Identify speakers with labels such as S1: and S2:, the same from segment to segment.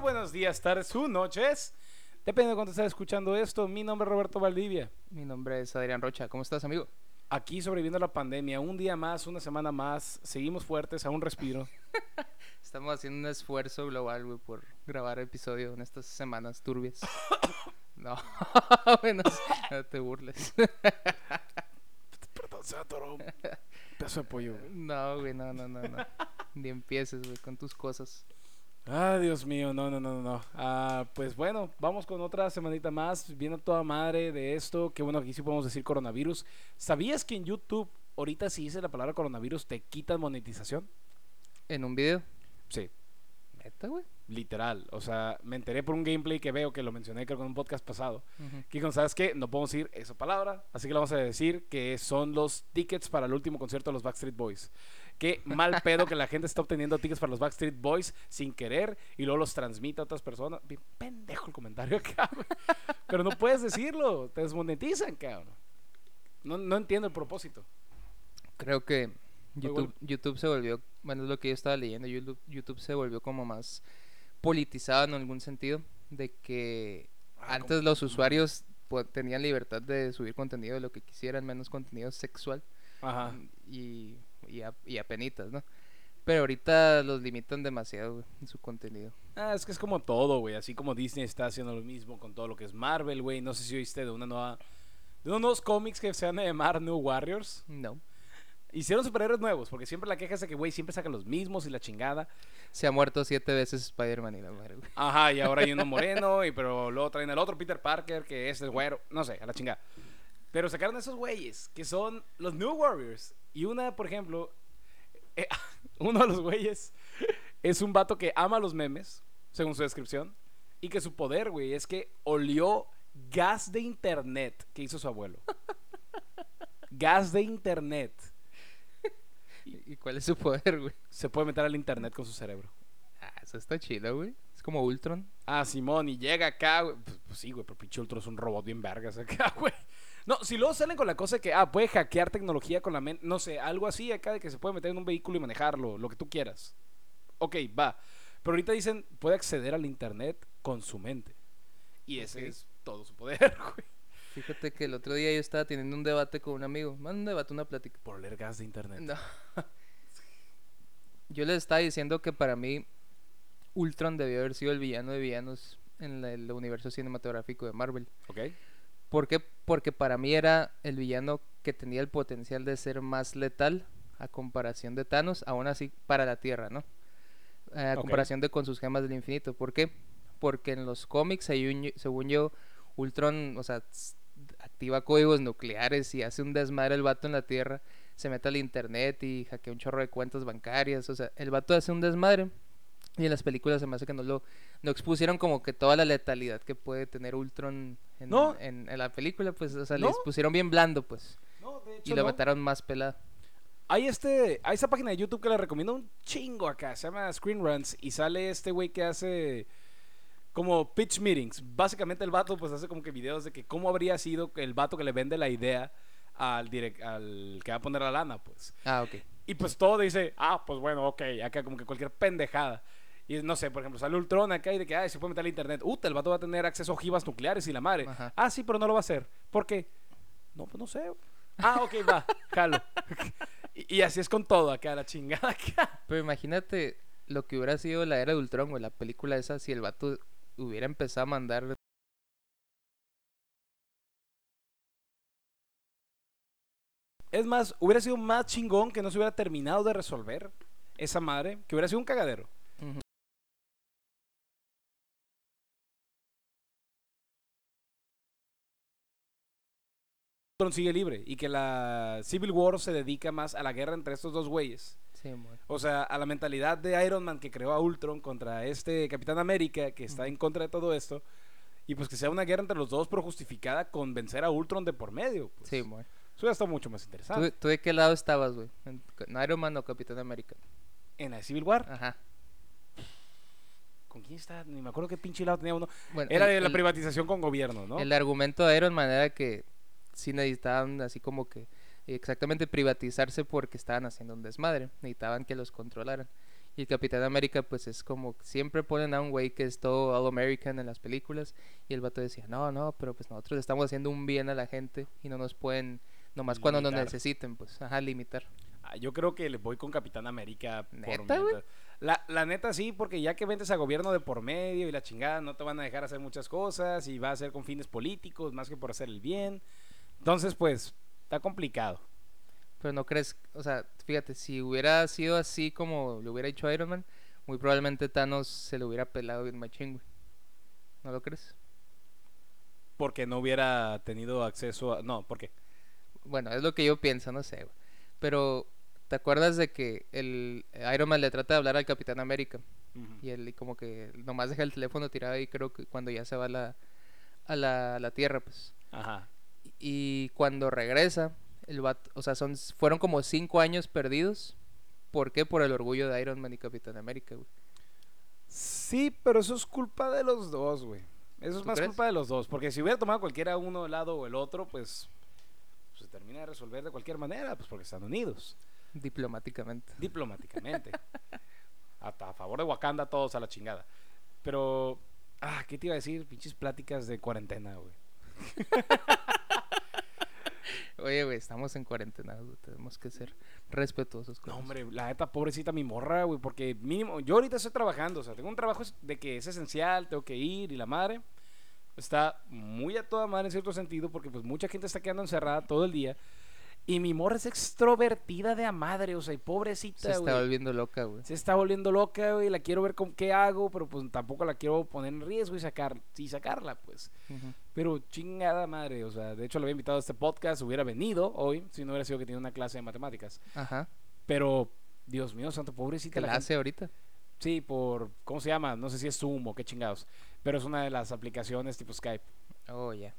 S1: Buenos días, tardes o noches. Depende de cuándo estés escuchando esto. Mi nombre es Roberto Valdivia.
S2: Mi nombre es Adrián Rocha. ¿Cómo estás, amigo?
S1: Aquí sobreviviendo a la pandemia. Un día más, una semana más. Seguimos fuertes, a un respiro.
S2: Estamos haciendo un esfuerzo global, güey, por grabar episodio en estas semanas turbias. no, bueno, no te burles.
S1: Perdón, se atoró un pedazo de pollo. güey.
S2: no, güey, no, no, no, no. Ni empieces, güey, con tus cosas.
S1: Ah, Dios mío, no, no, no, no. Ah, pues bueno, vamos con otra semanita más. Viendo toda madre de esto. Qué bueno, aquí sí podemos decir coronavirus. ¿Sabías que en YouTube, ahorita si dice la palabra coronavirus, te quitan monetización?
S2: ¿En un video?
S1: Sí,
S2: ¿Neta, güey?
S1: literal. O sea, me enteré por un gameplay que veo que lo mencioné creo que en un podcast pasado. Que con, ¿sabes qué? No podemos decir esa palabra, así que le vamos a decir que son los tickets para el último concierto de los Backstreet Boys. Qué mal pedo que la gente está obteniendo tickets para los Backstreet Boys sin querer y luego los transmite a otras personas. Bien pendejo el comentario acá. Pero no puedes decirlo, te desmonetizan, cabrón. No, no entiendo el propósito.
S2: Creo que YouTube,
S1: bueno.
S2: YouTube se volvió, bueno, es lo que yo estaba leyendo, YouTube, YouTube se volvió como más politizado en algún sentido, de que
S1: Ah,
S2: antes los usuarios pues, tenían libertad de subir contenido de lo que quisieran, menos contenido sexual
S1: Ajá.
S2: y, y, a, y apenitas, ¿no? Pero ahorita los limitan demasiado güey, en su contenido.
S1: Ah, es que es como todo, güey. Así como Disney está haciendo lo mismo con todo lo que es Marvel, güey. No sé si oíste de una nueva. De unos nuevos cómics que se van a llamar New Warriors.
S2: No.
S1: Hicieron superhéroes nuevos, porque siempre la queja es de que, güey, siempre sacan los mismos y la chingada.
S2: Se ha muerto siete veces Spider-Man y la madre, güey.
S1: Ajá, y ahora hay uno moreno, y pero luego traen al otro Peter Parker, que es el güero. No sé, a la chingada. Pero sacaron esos güeyes, que son los New Warriors. Y una, por ejemplo, eh, uno de los güeyes es un vato que ama los memes, según su descripción. Y que su poder, güey, es que olió gas de internet que hizo su abuelo. gas de internet.
S2: ¿Y y cuál es su poder, güey?
S1: Se puede meter al internet con su cerebro.
S2: Ah, eso está chido, güey. Es como Ultron.
S1: Ah, Simón, y llega acá, güey. Pues, pues sí, güey, pero pinche Ultron es un robot bien vergas acá, güey. No, si luego salen con la cosa de que, ah, puede hackear tecnología con la mente, no sé, algo así acá de que se puede meter en un vehículo y manejarlo, lo que tú quieras. Ok, va. Pero ahorita dicen, puede acceder al internet con su mente. Y ese es todo su poder, güey.
S2: Fíjate que el otro día yo estaba teniendo un debate con un amigo. Más un debate, una plática.
S1: Por oler gas de internet.
S2: No. Yo les estaba diciendo que para mí Ultron debió haber sido el villano de villanos en el universo cinematográfico de Marvel.
S1: Ok.
S2: ¿Por qué? Porque para mí era el villano que tenía el potencial de ser más letal a comparación de Thanos, aún así para la Tierra, ¿no? Eh, a comparación de con sus gemas del infinito. ¿Por qué? Porque en los cómics, según yo- según yo, Ultron, o sea, activa códigos nucleares y hace un desmadre el vato en la Tierra, se mete al internet y hackea un chorro de cuentas bancarias, o sea, el vato hace un desmadre. Y en las películas se me hace que no lo no expusieron como que toda la letalidad que puede tener Ultron en,
S1: No.
S2: en, en la película, pues, o sea,
S1: No.
S2: les pusieron bien blando, pues,
S1: No, de
S2: y
S1: hecho,
S2: lo
S1: no.
S2: mataron más pelado.
S1: Hay este, hay esta página de YouTube que le recomiendo un chingo acá, se llama Screen Runs y sale este güey que hace como pitch meetings. Básicamente el vato pues hace como que videos de que cómo habría sido el vato que le vende la idea al direct, al que va a poner la lana, pues.
S2: Ah, ok.
S1: Y pues todo dice, ah, pues bueno, ok, acá como que cualquier pendejada. Y no sé, por ejemplo, sale Ultron acá y de que, ay, se puede meter al internet. Uta, el vato va a tener acceso a ojivas nucleares y la madre.
S2: Ajá.
S1: Ah, sí, pero no lo va a hacer. ¿Por qué? No, pues no sé. Ah, ok, va, jalo. y, y así es con todo acá, la chingada acá.
S2: Pero imagínate lo que hubiera sido la era de Ultron, güey, la película esa, si el vato hubiera empezado a mandar
S1: Es más, hubiera sido más chingón que no se hubiera terminado de resolver esa madre, que hubiera sido un cagadero. Ultron sigue libre y que la Civil War se dedica más a la guerra entre estos dos güeyes.
S2: Sí,
S1: O sea, a la mentalidad de Iron Man que creó a Ultron contra este Capitán América que está en contra de todo esto. Y pues que sea una guerra entre los dos, pero justificada con vencer a Ultron de por medio. Pues.
S2: sí, mo-
S1: Eso ya está mucho más
S2: ¿Tú,
S1: interesante.
S2: tú de qué lado estabas, güey? ¿En Iron Man o Capitán América?
S1: En la Civil War,
S2: Ajá.
S1: ¿con quién está? Ni me acuerdo qué pinche lado tenía uno.
S2: Bueno,
S1: Era
S2: el-
S1: de la
S2: el-
S1: privatización con gobierno, ¿no?
S2: El argumento de Iron Man era que sí necesitaban así como que exactamente privatizarse porque estaban haciendo un desmadre, necesitaban que los controlaran. Y el Capitán América, pues es como, siempre ponen a un güey que es todo All American en las películas. Y el vato decía, no, no, pero pues nosotros estamos haciendo un bien a la gente y no nos pueden, nomás cuando nos
S1: Limitar.
S2: necesiten, pues, ajá, limitar.
S1: Ah, Yo creo que le voy con Capitán América. por
S2: ¿Neta.
S1: La, la neta sí, porque ya que vendes a gobierno de por medio y la chingada, no te van a dejar hacer muchas cosas y va a ser con fines políticos más que por hacer el bien. Entonces, pues, está complicado.
S2: Pero no crees, o sea, fíjate, si hubiera sido así como le hubiera dicho Iron Man, muy probablemente Thanos se lo hubiera pelado bien machín, güey. ¿No lo crees?
S1: Porque no hubiera tenido acceso a... No, ¿por qué?
S2: Bueno, es lo que yo pienso, no sé, güey. Pero, ¿te acuerdas de que el Iron Man le trata de hablar al Capitán América? Y él como que nomás deja el teléfono tirado ahí, creo que cuando ya se va a la, a la, a la Tierra, pues.
S1: Ajá.
S2: Y cuando regresa, el vato, o sea, son, fueron como cinco años perdidos. ¿Por qué? Por el orgullo de Iron Man y Capitán América, güey.
S1: Sí, pero eso es culpa de los dos, güey. Eso es
S2: ¿Tú
S1: más
S2: crees?
S1: culpa de los dos. Porque si hubiera tomado cualquiera uno lado o el otro, pues, pues se termina de resolver de cualquier manera, pues porque están unidos.
S2: Diplomáticamente.
S1: Diplomáticamente. Hasta a favor de Wakanda, todos a la chingada. Pero, ah, ¿qué te iba a decir? Pinches pláticas de cuarentena, güey.
S2: Oye, güey, estamos en cuarentena, güey, Tenemos que ser respetuosos con
S1: No, hombre, la neta, pobrecita mi morra, güey, porque mínimo, yo ahorita estoy trabajando, o sea, tengo un trabajo de que es esencial, tengo que ir y la madre está muy a toda madre en cierto sentido, porque pues mucha gente está quedando encerrada todo el día. Y mi morra es extrovertida de a madre, o sea, y
S2: Se
S1: pobrecita,
S2: está
S1: güey.
S2: volviendo loca, güey.
S1: Se está volviendo loca, güey, la quiero ver con qué hago, pero pues tampoco la quiero poner en riesgo y sacar, y sacarla, pues. Pero chingada madre, o sea, de hecho lo había invitado a este podcast, hubiera venido hoy, si no hubiera sido que tenía una clase de matemáticas.
S2: Ajá.
S1: Pero, Dios mío, santo, pobrecita
S2: ¿Qué
S1: la
S2: la
S1: gente.
S2: hace ahorita?
S1: Sí, por, ¿cómo se llama? No sé si es Zoom o qué chingados. Pero es una de las aplicaciones tipo Skype.
S2: Oh, ya.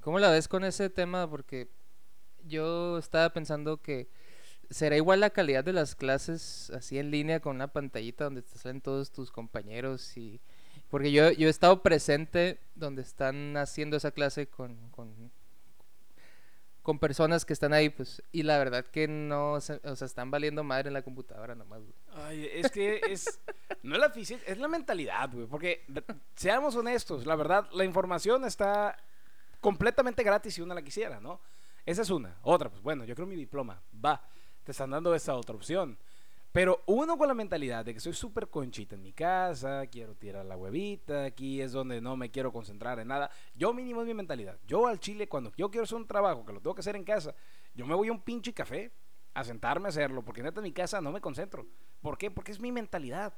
S2: ¿Cómo la ves con ese tema? Porque yo estaba pensando que será igual la calidad de las clases así en línea con una pantallita donde te salen todos tus compañeros y porque yo, yo he estado presente donde están haciendo esa clase con, con, con personas que están ahí, pues, y la verdad que no, se- o sea, están valiendo madre en la computadora nomás.
S1: Ay, es que es. No es la física, es la mentalidad, güey. Porque, seamos honestos, la verdad, la información está completamente gratis si uno la quisiera, ¿no? Esa es una. Otra, pues bueno, yo creo mi diploma. Va, te están dando esa otra opción. Pero uno con la mentalidad de que soy súper conchita en mi casa, quiero tirar la huevita, aquí es donde no me quiero concentrar en nada. Yo mínimo es mi mentalidad. Yo al chile, cuando yo quiero hacer un trabajo que lo tengo que hacer en casa, yo me voy a un pinche café a sentarme a hacerlo, porque neta en mi casa no me concentro. ¿Por qué? Porque es mi mentalidad.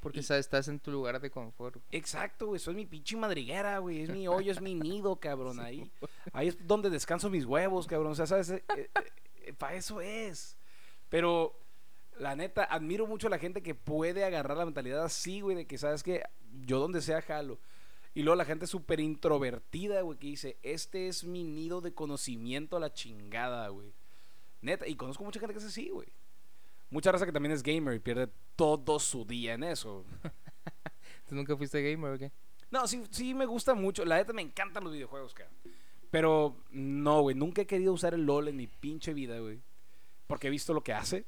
S2: Porque
S1: Y-
S2: sabes, estás en tu lugar de confort. güey.
S1: Exacto, güey, soy mi pinche madriguera, güey, es mi hoyo, es mi nido, cabrón, ahí. Ahí es donde descanso mis huevos, cabrón, o sea, ¿sabes? para eso es. Pero, la neta, admiro mucho a la gente que puede agarrar la mentalidad así, güey, de que, ¿sabes que Yo donde sea jalo. Y luego la gente súper introvertida, güey, que dice, este es mi nido de conocimiento a la chingada, güey. Neta, y conozco mucha gente que es así, güey. Mucha raza que también es gamer y pierde todo su día en eso.
S2: ¿Tú nunca fuiste gamer o qué?
S1: No, sí, sí me gusta mucho. La neta me encantan los videojuegos, cabrón. Pero no, güey. Nunca he querido usar el LOL en mi pinche vida, güey. Porque he visto lo que hace.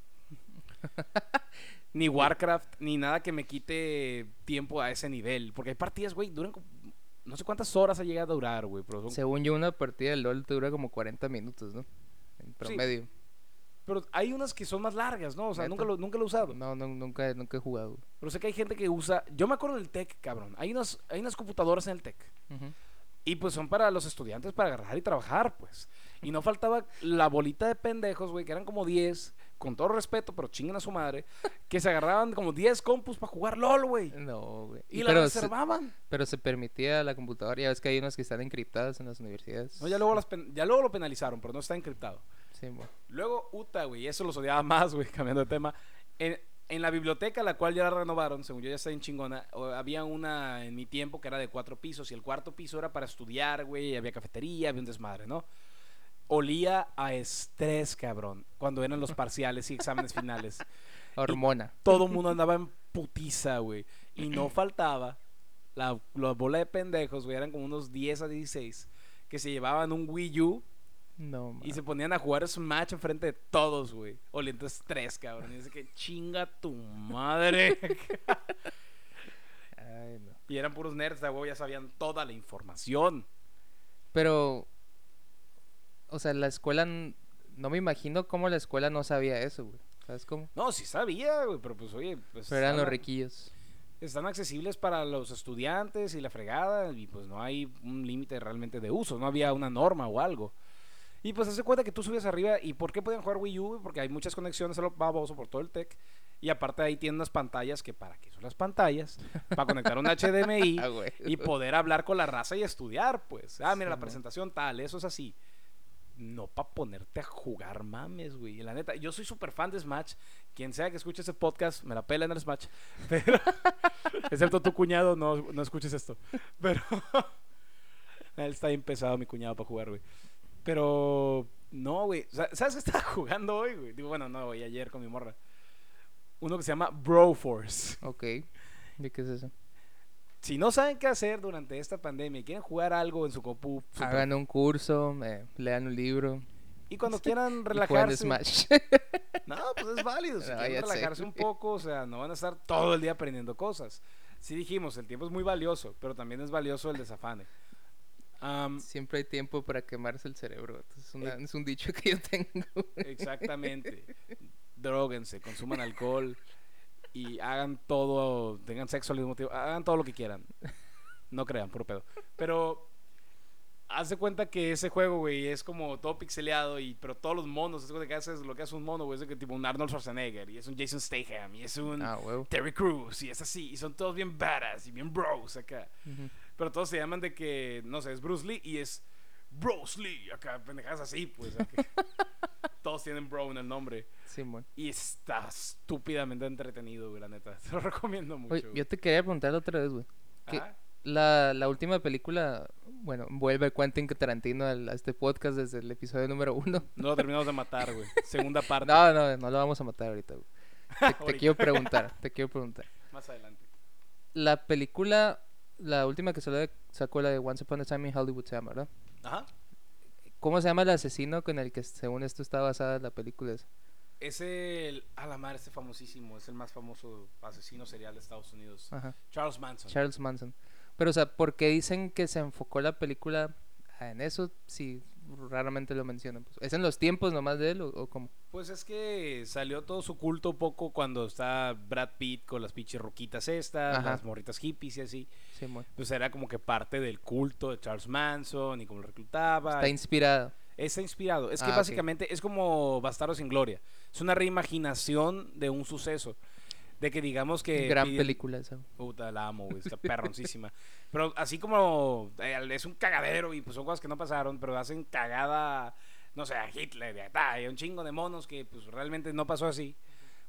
S1: ni Warcraft, ni nada que me quite tiempo a ese nivel. Porque hay partidas, güey, duran como- No sé cuántas horas ha llegado a durar, güey. Son-
S2: Según yo, una partida de LOL te dura como 40 minutos, ¿no? En promedio.
S1: Pero hay unas que son más largas, ¿no? O sea, nunca lo, nunca lo he usado.
S2: No, no, nunca, nunca he jugado.
S1: Pero sé que hay gente que usa... Yo me acuerdo del TEC, cabrón. Hay unas, hay unas computadoras en el TEC. Y pues son para los estudiantes para agarrar y trabajar, pues. Y no faltaba la bolita de pendejos, güey, que eran como 10, con todo respeto, pero chinguen a su madre, que se agarraban como 10 compus para jugar LOL, güey.
S2: No, güey.
S1: Y la
S2: pero, se,
S1: reservaban.
S2: pero se permitía la computadora. Ya ves que hay unas que están encriptadas en las universidades.
S1: No, ya, luego las pen- ya luego lo penalizaron, pero no está encriptado.
S2: Sí.
S1: Luego UTA, güey, eso los odiaba más, güey, cambiando de tema. En, en la biblioteca, la cual ya la renovaron, según yo ya está en chingona, había una en mi tiempo que era de cuatro pisos y el cuarto piso era para estudiar, güey, había cafetería, había un desmadre, ¿no? Olía a estrés, cabrón, cuando eran los parciales y exámenes finales.
S2: Hormona.
S1: Todo el mundo andaba en putiza, güey. Y no faltaba la, la bola de pendejos, güey, eran como unos 10 a 16, que se llevaban un Wii U
S2: No,
S1: Y se ponían a jugar Smash enfrente de todos, güey. Oliendo estrés, cabrón. Y dice que chinga tu madre.
S2: Ay, no.
S1: y eran puros nerds, de huevo, ya sabían toda la información.
S2: Pero, o sea, la escuela, no me imagino cómo la escuela no sabía eso, güey. ¿Sabes cómo?
S1: No, sí sabía, güey, pero pues oye, pues
S2: Pero eran los
S1: están-
S2: riquillos.
S1: están accesibles para los estudiantes y la fregada y pues no hay un límite realmente de uso, no había una norma o algo. Y pues hace cuenta que tú subes arriba y ¿por qué pueden jugar Wii U? Porque hay muchas conexiones a lo baboso por todo el tech y aparte ahí tienen unas pantallas que para qué son las pantallas, para conectar un HDMI
S2: Ah,
S1: y poder hablar con la raza y estudiar, pues. Ah, mira, la presentación tal, eso es así. No para ponerte a jugar mames, güey. La neta, yo soy súper fan de Smash. Quien sea que escuche ese podcast, me la pela en el Smash. Pero, excepto tu cuñado, no, no escuches esto. Pero, él está bien pesado, mi cuñado, para jugar, güey. Pero, no, güey. Sa- ¿Sabes qué estaba jugando hoy, güey? Digo, bueno, no, güey, ayer con mi morra. Uno que se llama Broforce.
S2: Ok. ¿De qué es eso?
S1: Si no saben qué hacer durante esta pandemia y quieren jugar algo en su compu, super-
S2: Hagan un curso, eh, lean un libro.
S1: y cuando quieran relajarse,
S2: Smash.
S1: no, pues es válido. Si
S2: No,
S1: quieren
S2: ya sé,
S1: relajarse un poco, o sea, no van a estar todo el día aprendiendo cosas. Sí dijimos, el tiempo es muy valioso, pero también es valioso el desafane. Am,
S2: Siempre hay tiempo para quemarse el cerebro. Es, una-
S1: Eh.
S2: es un dicho que yo tengo.
S1: exactamente. Dróguense, consuman alcohol y hagan todo, tengan sexo al mismo tiempo, hagan todo lo que quieran. No crean, puro pedo. Pero haz de cuenta que ese juego, güey, es como todo pixeleado y pero todos los monos, es lo que haces, lo que hace un mono, güey, es que tipo un Arnold Schwarzenegger y es un Jason Statham y es un
S2: Ah.
S1: Terry Crews y es así y son todos bien badass y bien bros acá.
S2: Ujú.
S1: Pero todos se llaman de que, no sé, es Bruce Lee y es Bruce Lee, acá pendejadas así, pues. todos tienen bro en el nombre.
S2: Simón.
S1: Y está estúpidamente entretenido, güey, la neta. Te lo recomiendo mucho.
S2: Oye, yo te quería preguntar otra vez, güey. ¿qué-
S1: Ajá.
S2: La, la última película, bueno, vuelve Quentin Tarantino al- a este podcast desde el episodio número uno.
S1: No lo terminamos de matar, güey. Segunda parte.
S2: No, no, no lo vamos a matar ahorita, güey. Te, quiero preguntar, te quiero preguntar.
S1: Más adelante.
S2: La película, la última que salió, sacó la de Once Upon a Time in Hollywood, se llama, ¿verdad?
S1: Ajá.
S2: ¿Cómo se llama el asesino con el que según esto está basada la película? esa?
S1: Es el. A la madre, este famosísimo. Es el más famoso asesino serial de Estados Unidos.
S2: Ajá.
S1: Charles Manson.
S2: Charles Manson. Pero, o sea, ¿por qué dicen que se enfocó la película en eso? Si raramente lo mencionan. pues. ¿Es en los tiempos nomás de él o, o cómo?
S1: Pues es que salió todo su culto un poco cuando está Brad Pitt con las pinches roquitas estas,
S2: Ajá.
S1: las morritas hippies y así.
S2: Sí.
S1: Pues era como que parte del culto de Charles Manson y cómo lo reclutaba.
S2: Está inspirada.
S1: Está inspirado. Es que
S2: Ah,
S1: básicamente es como Bastardo sin Gloria. Es una reimaginación de un suceso. De que digamos que...
S2: Gran
S1: piden-
S2: película esa.
S1: Puta, la amo, güey. Está perroncísima. Pero así como eh, es un cagadero y pues son cosas que no pasaron, pero hacen cagada, no sé, a Hitler y a, ta, y a un chingo de monos que pues realmente no pasó así.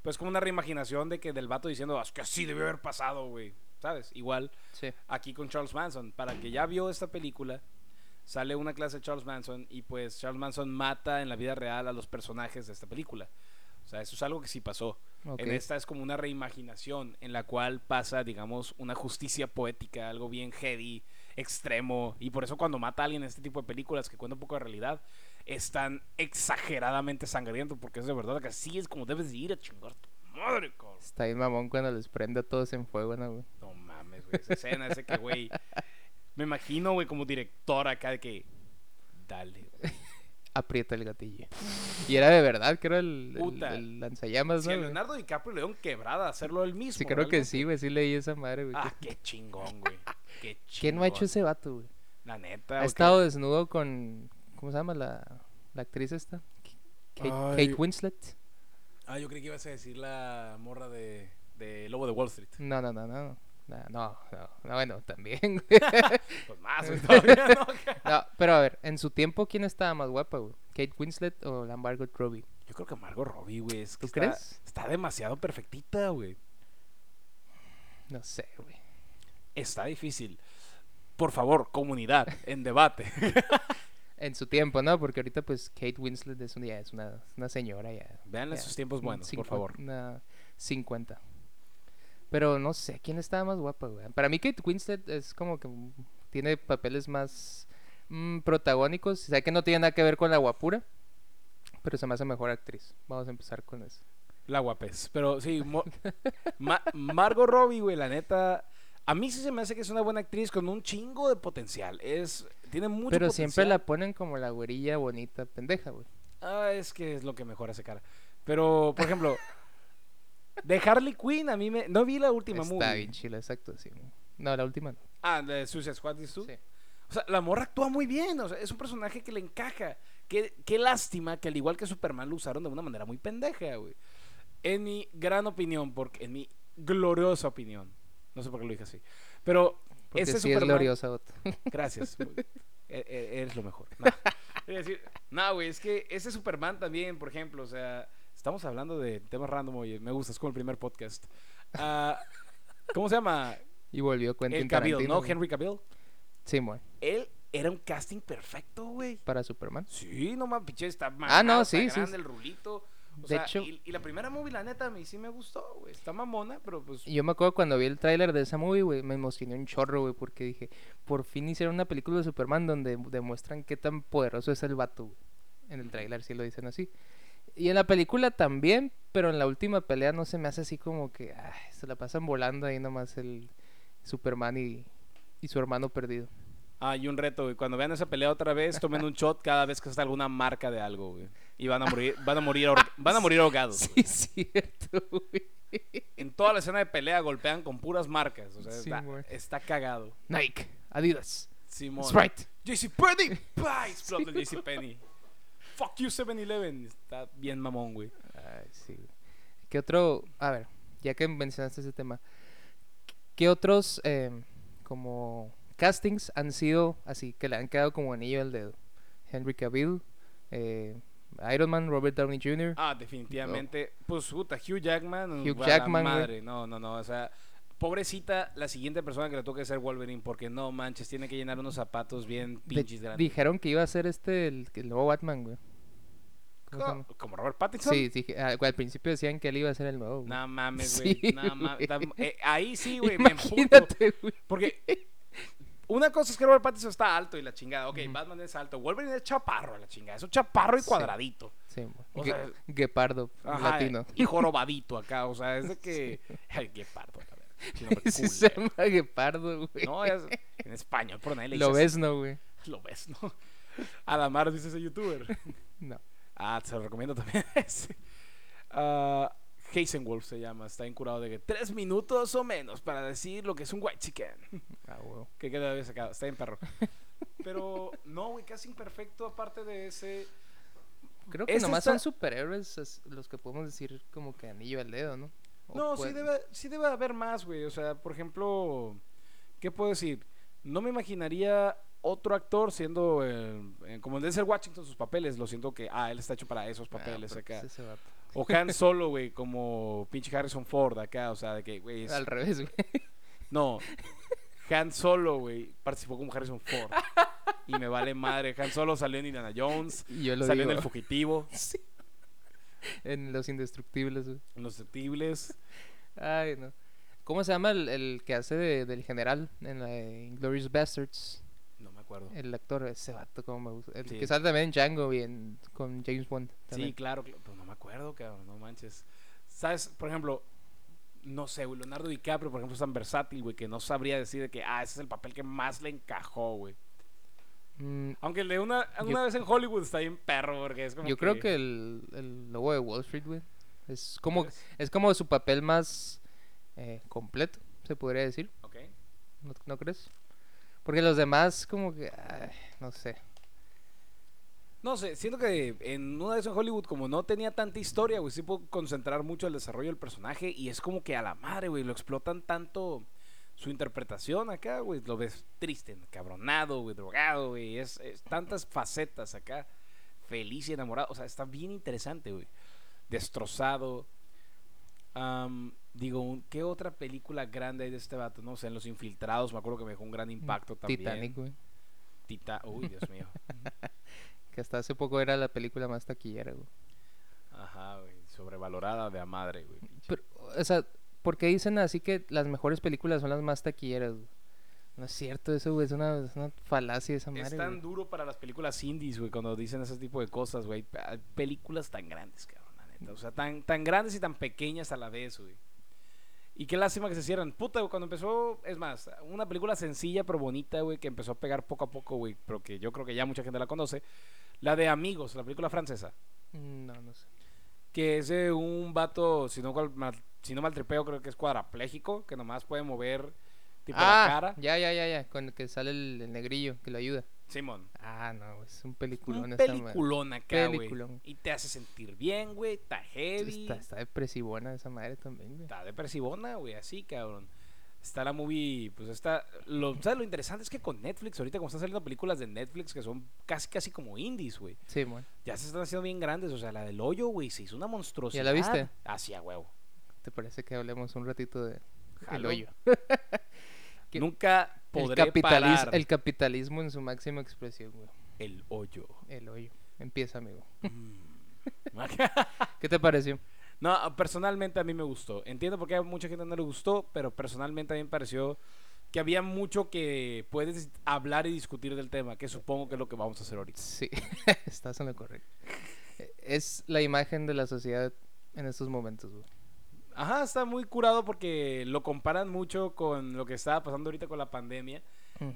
S1: Pues como una reimaginación de que del vato diciendo, "Ah, es que así debió haber pasado, güey. ¿Sabes? Igual
S2: Sí.
S1: aquí con Charles Manson. Para el que ya vio esta película, sale una clase de Charles Manson y pues Charles Manson mata en la vida real a los personajes de esta película. Sea, eso es algo que sí pasó. En esta es como una reimaginación en la cual pasa, digamos, una justicia poética, algo bien heavy, extremo. Y por eso cuando mata a alguien en este tipo de películas que cuenta un poco de realidad, es tan exageradamente sangriento, porque es de verdad que así es como debes de ir a chingar tu madre, cabrón.
S2: Está bien mamón cuando les prende a todos en fuego, ¿no, güey?
S1: No mames, güey, esa escena, ese que, güey, me imagino, güey, como director acá de que, dale, güey.
S2: Aprieta el gatillo. Y era de verdad, que era el, el-
S1: Puta.
S2: el lanzallamas,
S1: Si
S2: ¿no?
S1: a
S2: güey?
S1: Leonardo DiCaprio le dieron quebrada hacerlo él mismo.
S2: Sí, creo que sí, güey. Sí leí esa madre, güey.
S1: Ah, qué chingón, güey. Qué chingón.
S2: ¿Quién no ha hecho ese vato, güey?
S1: La neta,
S2: Ha estado desnudo con. ¿Cómo se llama la, la actriz esta? Kate, Winslet.
S1: Ah, yo creí que ibas a decir la morra de, de Lobo de Wall Street.
S2: No, no, no, no. No, no, no, no, bueno, también.
S1: Pues más, todavía no.
S2: no, pero a ver, en su tiempo, ¿quién estaba más guapa, güey? ¿Kate Winslet o la Margot Robbie?
S1: Yo creo que Margot Robbie, güey. es que
S2: ¿Tú
S1: está-
S2: crees?
S1: Está demasiado perfectita, güey.
S2: No sé, güey.
S1: Está difícil. Por favor, comunidad, en debate.
S2: En su tiempo, ¿no? Porque ahorita, pues, Kate Winslet es, un, ya es una, una señora ya.
S1: Vean esos tiempos buenos, por favor.
S2: Una 50. Pero no sé quién estaba más guapa, güey. Para mí Kate Winslet es como que tiene papeles más Mm, protagónicos, sé que no tiene nada que ver con la guapura, pero se me hace mejor actriz. Vamos a empezar con eso.
S1: La guapez. Pero sí, Ma- Margot Robbie, güey, la neta. A mí sí se me hace que es una buena actriz con un chingo de potencial. Es, tiene mucho
S2: pero
S1: potencial.
S2: siempre la ponen como la güerilla bonita, pendeja, güey.
S1: Ah, es que es lo que mejor hace cara. Pero, por ejemplo, de Harley Quinn, a mí me. No vi la última
S2: Está
S1: movie.
S2: bien chila, exacto, sí. No, la última no.
S1: Ah, la de Suicide Squad, dices tú.
S2: Sí.
S1: O sea, la morra actúa muy bien. O sea, es un personaje que le encaja. Qué, qué lástima que al igual que Superman lo usaron de una manera muy pendeja, güey. En mi gran opinión, porque en mi gloriosa opinión. No sé por qué lo dije así. Pero
S2: Porque
S1: ese
S2: sí es
S1: Superman.
S2: gloriosa, Otto.
S1: Gracias. güey. E- e- Eres lo mejor. Es no, güey, es que ese Superman también, por ejemplo, o sea, estamos hablando de temas random, oye, me gusta, es como el primer podcast. Ah, ¿Cómo se llama?
S2: Y volvió Quentin
S1: El Cavill,
S2: Tarantino,
S1: ¿no? Henry Cavill.
S2: Sí, güey.
S1: Él era un casting perfecto, güey.
S2: Para Superman.
S1: Sí, no mames, pinche, está
S2: Ah, no, sí, sí,
S1: el rulito. O
S2: De
S1: sea,
S2: hecho-
S1: y, y la primera movie, la neta, a mí sí me gustó, güey. Está mamona, pero pues...
S2: Yo me acuerdo cuando vi el tráiler de esa movie, güey, me emocioné un chorro, güey, porque dije, por fin hicieron una película de Superman donde demuestran qué tan poderoso es el vato, güey. En el tráiler sí lo dicen así. Y en la película también, pero en la última pelea no se me hace así como que ay, se la pasan volando ahí nomás el Superman y, y su hermano perdido.
S1: Ah, y un reto, güey. Cuando vean esa pelea otra vez, tomen un shot cada vez que está alguna marca de algo, güey. Y van a morir, van a morir, van a morir ahogados.
S2: Sí, es cierto, güey.
S1: En toda la escena de pelea golpean con puras marcas. O sea,
S2: Sí,
S1: está,
S2: güey.
S1: está cagado.
S2: Nike, Adidas,
S1: Simón.
S2: Sprite.
S1: JC Penny. Explota el JC Penny. Fuck you 7-Eleven. Está bien mamón, güey.
S2: Ay, sí. ¿Qué otro? A ver, ya que mencionaste ese tema, ¿qué otros eh, como castings han sido así que le han quedado como anillo al dedo? Henry Cavill, eh, Iron Man, Robert Downey Jr.
S1: Ah, definitivamente. Pues puta, Hugh Jackman.
S2: Hugh Jackman, güey.
S1: madre. No, no, no. O sea, pobrecita la siguiente persona que le toque ser Wolverine. Porque no manches, tiene que llenar unos zapatos bien pinches grandes.
S2: dijeron que iba a ser este el, el nuevo Batman, güey.
S1: Co- Como Robert Pattinson.
S2: Sí, dije- ah, al principio decían que él iba a ser el nuevo.
S1: No mames,
S2: Sí,
S1: güey. no mames.
S2: güey.
S1: Eh, ahí sí, güey, me emputo. Porque una cosa es que Robert Pattinson está alto y la chingada. Ok. Batman es alto. Wolverine es chaparro, la chingada. Es un chaparro y cuadradito.
S2: Sí.
S1: O sea,
S2: Guepardo,
S1: Ajá,
S2: latino.
S1: Y jorobadito acá. O sea, es de que. Ay, qué Sí
S2: se llama Guepardo, güey.
S1: No, es en español, por nadie le
S2: Lo ves, no, güey.
S1: Lo ves, ¿no? Adamar dice ese youtuber.
S2: No.
S1: Ah, te lo recomiendo también ese. Ah, Hazenwolf se llama. Está incurado de que tres minutos o menos para decir lo que es un white chicken.
S2: Ah, güey.
S1: Que queda sacado. Está bien perro. Pero no, güey, casi imperfecto aparte de ese.
S2: Creo que
S1: Este
S2: nomás
S1: está-
S2: son superhéroes es- los que podemos decir como que anillo al dedo, ¿no?
S1: No, sí debe, sí debe haber más, güey. O sea, por ejemplo, ¿qué puedo decir? No me imaginaría otro actor siendo el- eh, como el de ser Washington sus papeles. Lo siento que, ah, él está hecho para esos
S2: Ah,
S1: papeles acá.
S2: pues.
S1: O Han Solo, güey, como pinche Harrison Ford acá. O sea, de que, güey, es-
S2: Al revés, güey.
S1: no. Han Solo, güey, participó como Harrison Ford. Y me vale madre. Han Solo salió en Indiana Jones.
S2: Y yo lo
S1: Salió
S2: digo.
S1: en El Fugitivo.
S2: Sí. En Los Indestructibles, güey.
S1: En Los Susceptibles.
S2: Ay, no. ¿Cómo se llama el, el que hace de- del general en la de Inglourious Bastards?
S1: No me acuerdo.
S2: El actor, ese vato, como me gusta. El
S1: Sí.
S2: que sale también en Django y en- con James Bond.
S1: Sí,
S2: también.
S1: claro, cl- pero no me acuerdo, cabrón, no manches. ¿Sabes? Por ejemplo, no sé, güey, Leonardo DiCaprio, por ejemplo, es tan versátil, güey, que no sabría decir de que, ah, ese es el papel que más le encajó, güey.
S2: Mm,
S1: Aunque el de una, una vez en Hollywood está bien perro, porque es como
S2: yo creo que el, el lobo de Wall Street, güey. Es como, es como su papel más eh, completo, se podría decir.
S1: ok.
S2: ¿No, no crees? Porque los demás, como que. ay, no sé.
S1: No sé, siento que en una vez en Hollywood, como no tenía tanta historia, güey, sí puedo concentrar mucho el desarrollo del personaje y es como que a la madre, güey, lo explotan tanto su interpretación acá, güey, lo ves triste, encabronado, güey, drogado, güey, es, es tantas facetas acá, feliz y enamorado, o sea, está bien interesante, güey, destrozado. Am, digo, ¿qué otra película grande hay de este vato? No sé, en Los Infiltrados, me acuerdo que me dejó un gran impacto también.
S2: Titanic, güey.
S1: Tita, uy, Dios mío.
S2: Que hasta hace poco era la película más taquillera, güey.
S1: Ajá, güey, sobrevalorada de a madre, güey.
S2: Pero, o sea, ¿por qué dicen así que las mejores películas son las más taquilleras? güey? No es cierto eso, güey. Es una, es una falacia esa madre.
S1: Es tan
S2: güey.
S1: duro para las películas indies, güey, cuando dicen ese tipo de cosas, güey. Hay películas tan grandes, cabrón, la neta. O sea, tan, tan grandes y tan pequeñas a la vez, güey. Y qué lástima que se cierran. Puta, güey, cuando empezó, es más, una película sencilla pero bonita, güey, que empezó a pegar poco a poco, güey, pero que yo creo que ya mucha gente la conoce. La de Amigos, la película francesa.
S2: Mm, No, no sé.
S1: Que es de un vato, si no, cual- mal, si no maltripeo, creo que es cuadrapléjico, que nomás puede mover tipo la
S2: ah,
S1: cara.
S2: ya, ya, ya, ya. Con el que sale el, el negrillo que lo ayuda.
S1: Simón.
S2: Ah, no, es un peliculón
S1: Un
S2: esa madre.
S1: peliculón acá, güey.
S2: Peliculón.
S1: Y te hace sentir bien, güey. Está heavy.
S2: Está, está depresivona esa madre también, güey.
S1: Está depresivona, güey, así, cabrón. Está la movie, pues está... Lo, ¿Sabes lo interesante? Es que con Netflix, ahorita como están saliendo películas de Netflix que son casi, casi como indies, güey.
S2: Sí.
S1: Ya se están haciendo bien grandes. O sea, la del hoyo, güey, se hizo una monstruosidad.
S2: ¿Ya la viste?
S1: Así a huevo.
S2: ¿Te parece que hablemos un ratito de el hoyo?
S1: Nunca
S2: El,
S1: podré
S2: capitalis-
S1: parar
S2: el capitalismo en su máxima expresión, güey.
S1: el hoyo.
S2: El hoyo. Empieza, amigo.
S1: Mm.
S2: ¿Qué te pareció?
S1: no, personalmente a mí me gustó. Entiendo por qué a mucha gente no le gustó, pero personalmente a mí me pareció que había mucho que puedes hablar y discutir del tema, que supongo que es lo que vamos a hacer ahorita.
S2: Sí, estás en lo correcto. Es la imagen de la sociedad en estos momentos, güey.
S1: Ajá, está muy curado porque lo comparan mucho con lo que estaba pasando ahorita con la pandemia.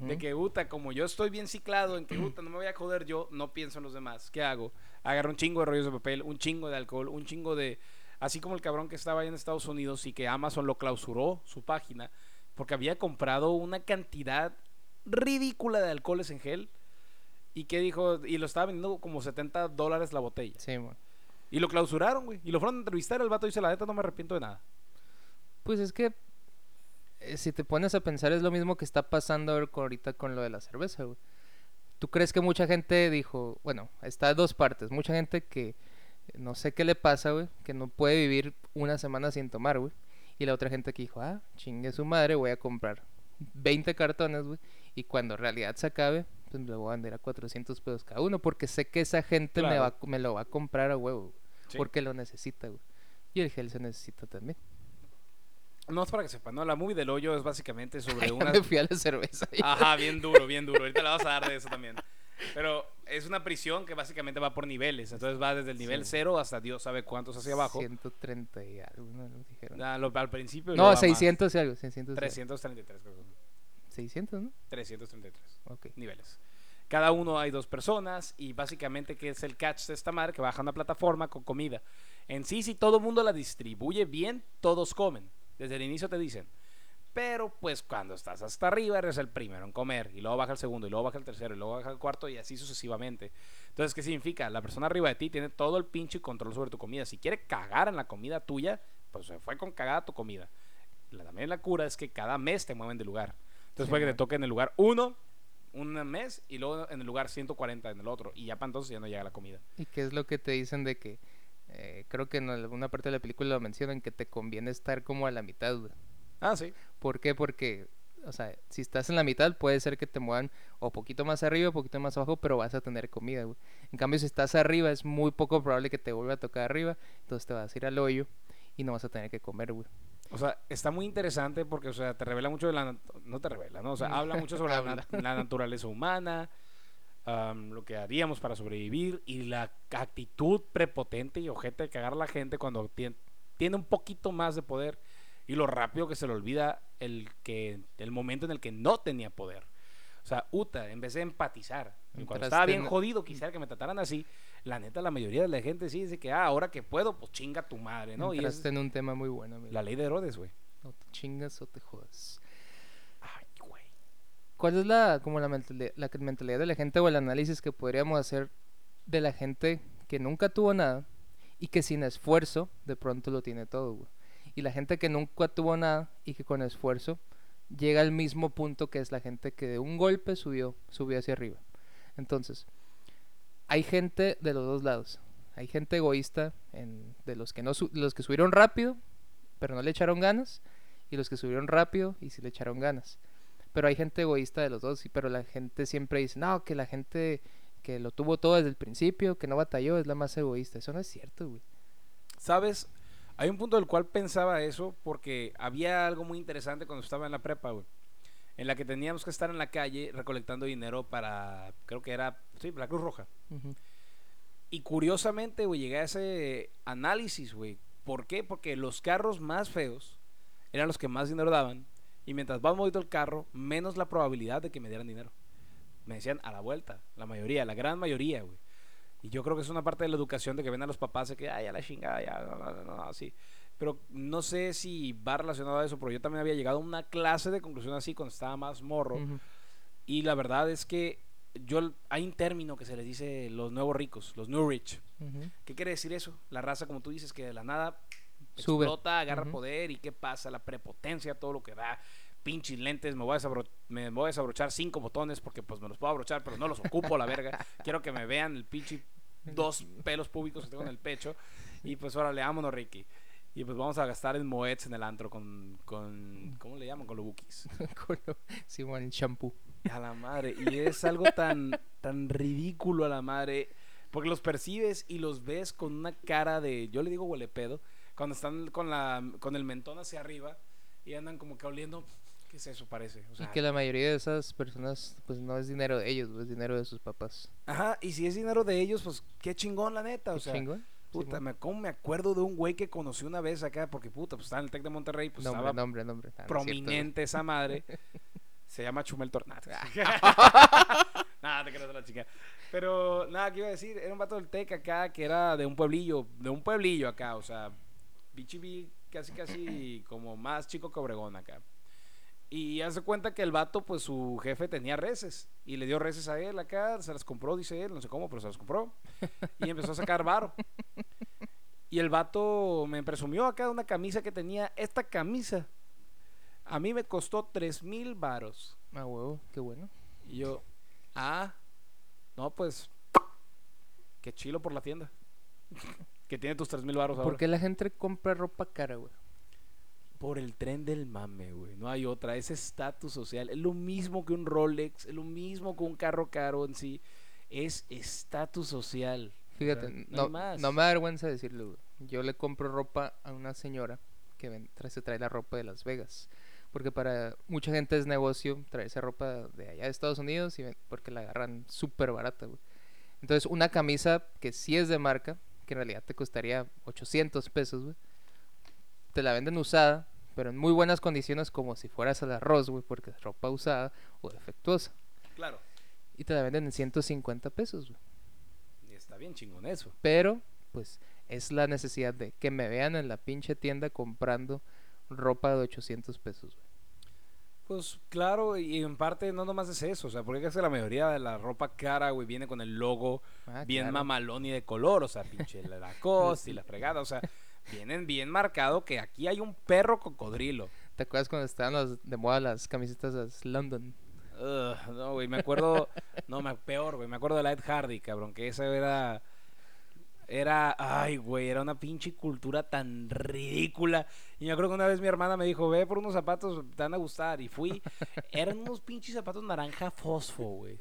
S1: De que, puta, como yo estoy bien ciclado en que, puta, no me voy a joder yo, no pienso en los demás. ¿Qué hago? Agarro un chingo de rollos de papel, un chingo de alcohol, un chingo de... Así como el cabrón que estaba ahí en Estados Unidos y que Amazon lo clausuró, su página, porque había comprado una cantidad ridícula de alcoholes en gel. Y que dijo, y lo estaba vendiendo como 70 dólares la botella.
S2: Sí, güey.
S1: Y lo clausuraron, güey. Y lo fueron a entrevistar. El vato dice, la neta, no me arrepiento de nada.
S2: Pues es que eh, si te pones a pensar es lo mismo que está pasando ahorita con lo de la cerveza, güey. ¿Tú crees que mucha gente dijo, bueno, está de dos partes, mucha gente que eh, no sé qué le pasa, güey, que no puede vivir una semana sin tomar, güey, y la otra gente que dijo, ah, chingue su madre, voy a comprar 20 cartones, güey, y cuando en realidad se acabe, pues me lo voy a vender a 400 pesos cada uno, porque sé que esa gente me, va, me lo va a comprar a huevo, güey,
S1: Sí.
S2: porque lo necesita, güey. Y el gel se necesita también.
S1: No es para que sepan, ¿no? La movie del hoyo es básicamente sobre una...
S2: me fui a la cerveza.
S1: Ajá, bien duro, bien duro. Ahorita le vas a dar de eso también. Pero es una prisión que básicamente va por niveles. Entonces va desde el nivel
S2: Sí.
S1: cero hasta Dios sabe cuántos hacia abajo.
S2: 130 y algo, ¿no? ¿No dijeron?
S1: Ah, lo- al principio.
S2: No,
S1: luego va más.
S2: 600 y algo, 600. y algo.
S1: 333, creo que son.
S2: 600, ¿no?
S1: 333
S2: Ok.
S1: niveles. Cada uno hay dos personas y básicamente que es el catch de esta madre que baja una plataforma con comida. En sí, si todo el mundo la distribuye bien, todos comen. Desde el inicio te dicen. Pero pues cuando estás hasta arriba eres el primero en comer y luego baja el segundo y luego baja el tercero y luego baja el cuarto y así sucesivamente. Entonces, ¿qué significa? La persona arriba de ti tiene todo el pinche control sobre tu comida. Si quiere cagar en la comida tuya, pues se fue con cagada tu comida. La, también la cura es que cada mes te mueven de lugar. Entonces
S2: Sí,
S1: puede que te toque en el lugar 1 un mes y luego en el lugar 140 en el otro. Y ya para entonces ya no llega la comida.
S2: ¿Y qué es lo que te dicen de que eh, creo que en alguna parte de la película lo mencionan que te conviene estar como a la mitad, güey?
S1: Ah, sí.
S2: ¿Por qué? Porque, o sea, si estás en la mitad puede ser que te muevan o poquito más arriba o poquito más abajo, pero vas a tener comida, güey. En cambio, si estás arriba es muy poco probable que te vuelva a tocar arriba, entonces te vas a ir al hoyo y no vas a tener que comer, güey.
S1: O sea, está muy interesante porque, o sea, te revela mucho de la... No te revela, ¿no? O sea, habla mucho sobre la,
S2: Habla.
S1: nat- la naturaleza humana, am, lo que haríamos para sobrevivir y la actitud prepotente y ojete de cagar a la gente cuando tien- tiene un poquito más de poder y lo rápido que se le olvida el, que, el momento en el que no tenía poder. O sea, Uta, en vez de empatizar, cuando estaba bien
S2: en-
S1: jodido, quisiera que me trataran así, la neta, la mayoría de la gente sí dice que, ah, ahora que puedo, pues chinga tu madre, ¿no? Y es
S2: Entraste en un tema muy bueno, amigo.
S1: la ley de Herodes, güey.
S2: O te chingas o te jodas.
S1: Ay, güey.
S2: ¿Cuál es la, como la, mentalidad, la mentalidad de la gente o el análisis que podríamos hacer de la gente que nunca tuvo nada y que sin esfuerzo de pronto lo tiene todo, güey? Y la gente que nunca tuvo nada y que con esfuerzo llega al mismo punto que es la gente que de un golpe subió, subió hacia arriba. Entonces, hay gente de los dos lados. Hay gente egoísta en, de los que no los que subieron rápido, pero no le echaron ganas, y los que subieron rápido y sí le echaron ganas. Pero hay gente egoísta de los dos, pero la gente siempre dice, no, que la gente que lo tuvo todo desde el principio, que no batalló, es la más egoísta. Eso no es cierto, güey.
S1: ¿Sabes? Hay un punto del cual pensaba eso porque había algo muy interesante cuando estaba en la prepa, güey. En la que teníamos que estar en la calle recolectando dinero para, creo que era, sí, la Cruz Roja. Y curiosamente, güey, llegué a ese análisis, güey. ¿Por qué? Porque los carros más feos eran los que más dinero daban. Y mientras más bonito el carro, menos la probabilidad de que me dieran dinero. Me decían a la vuelta, la mayoría, la gran mayoría, güey. Y yo creo que es una parte de la educación de que ven a los papás de que, ay, a la chingada, ya, no, no, no, no, así. Pero no sé si va relacionado a eso, pero yo también había llegado a una clase de conclusión así cuando estaba más morro. Y la verdad es que yo hay un término que se les dice los nuevos ricos, los new rich. ¿Qué quiere decir eso? La raza, como tú dices, que de la nada
S2: Sube.
S1: explota, agarra poder y qué pasa, la prepotencia, todo lo que da. Pinches lentes, me voy, a me voy a desabrochar cinco botones porque pues me los puedo abrochar, pero no los ocupo la verga. Quiero que me vean el pinche dos pelos públicos que tengo en el pecho. Y pues órale, vámonos, Ricky. Y pues vamos a gastar en moeds en el antro con, con ¿cómo le llaman? Con los bookies.
S2: Con lo- Simón, el champú.
S1: A la madre. Y es algo tan, tan ridículo a la madre. Porque los percibes y los ves con una cara de. Yo le digo huele pedo. Cuando están con, la, con el mentón hacia arriba y andan como que oliendo. ¿Qué es eso? Parece. O
S2: Y que la mayoría de esas personas, pues no es dinero de ellos, es dinero de sus papás.
S1: Ajá. Y si es dinero de ellos, pues qué chingón, la neta. O
S2: Qué
S1: sea,
S2: chingón.
S1: Puta, me, ¿cómo me acuerdo de un güey que conocí una vez acá? Porque puta, pues estaba en el Tec de Monterrey. Pues
S2: nombre,
S1: estaba
S2: nombre, nombre. Ah, no es
S1: prominente esa madre. Se llama Chumel Tornado. nada, te creas la chica. Pero nada, ¿qué iba a decir? Era un vato del Tec acá que era de un pueblillo, de un pueblillo acá, o sea, bichibi casi casi como más chico que Obregón acá. Y hace cuenta que el vato, pues su jefe tenía reses y le dio reses a él acá, se las compró, dice él, no sé cómo, pero se las compró. Y empezó a sacar varo. Y el vato me presumió acá una camisa que tenía. Esta camisa a mí me costó tres mil varos.
S2: Ah, huevo, qué bueno.
S1: Y yo, ah, no, pues, qué chilo por la tienda. que tiene tus tres mil varos ahora.
S2: ¿Por qué la gente compra ropa cara, güey?
S1: Por el tren del mame, güey. No hay otra. Es estatus social. Es lo mismo que un Rolex. Es lo mismo que un carro caro en sí. Es estatus social.
S2: Fíjate,
S1: O sea,
S2: no
S1: más.
S2: no me da vergüenza decirlo, güey. Yo le compro ropa a una señora que ven- trae, se trae la ropa de Las Vegas. Porque para mucha gente es negocio traerse ropa de allá de Estados Unidos y ven- porque la agarran súper barata, güey. Entonces, una camisa que sí es de marca, que en realidad te costaría 800 pesos, güey. Te la venden usada, pero en muy buenas condiciones como si fueras al arroz, güey, porque es ropa usada o defectuosa.
S1: Claro.
S2: Y te la venden en 150 pesos, güey.
S1: Está bien chingón eso.
S2: Pero, pues, es la necesidad de que me vean en la pinche tienda comprando ropa de 800 pesos, güey.
S1: Pues claro, y en parte no nomás es eso. O sea, porque es que la mayoría de la ropa cara, güey, viene con el logo
S2: Ah,
S1: bien
S2: claro.
S1: mamalón y de color. O sea, pinche la Lacoste y la fregada. O sea, vienen bien marcado que aquí hay un perro cocodrilo.
S2: ¿Te acuerdas cuando estaban las- de moda las camisetas de London?
S1: No, güey, me acuerdo. No, me, peor, güey. Me acuerdo de Light Hardy, cabrón. Que esa era. Era. Ay, güey, era una pinche cultura tan ridícula. Y yo creo que una vez mi hermana me dijo: Ve por unos zapatos, te van a gustar. Y fui. Eran unos pinches zapatos naranja fosfo, güey.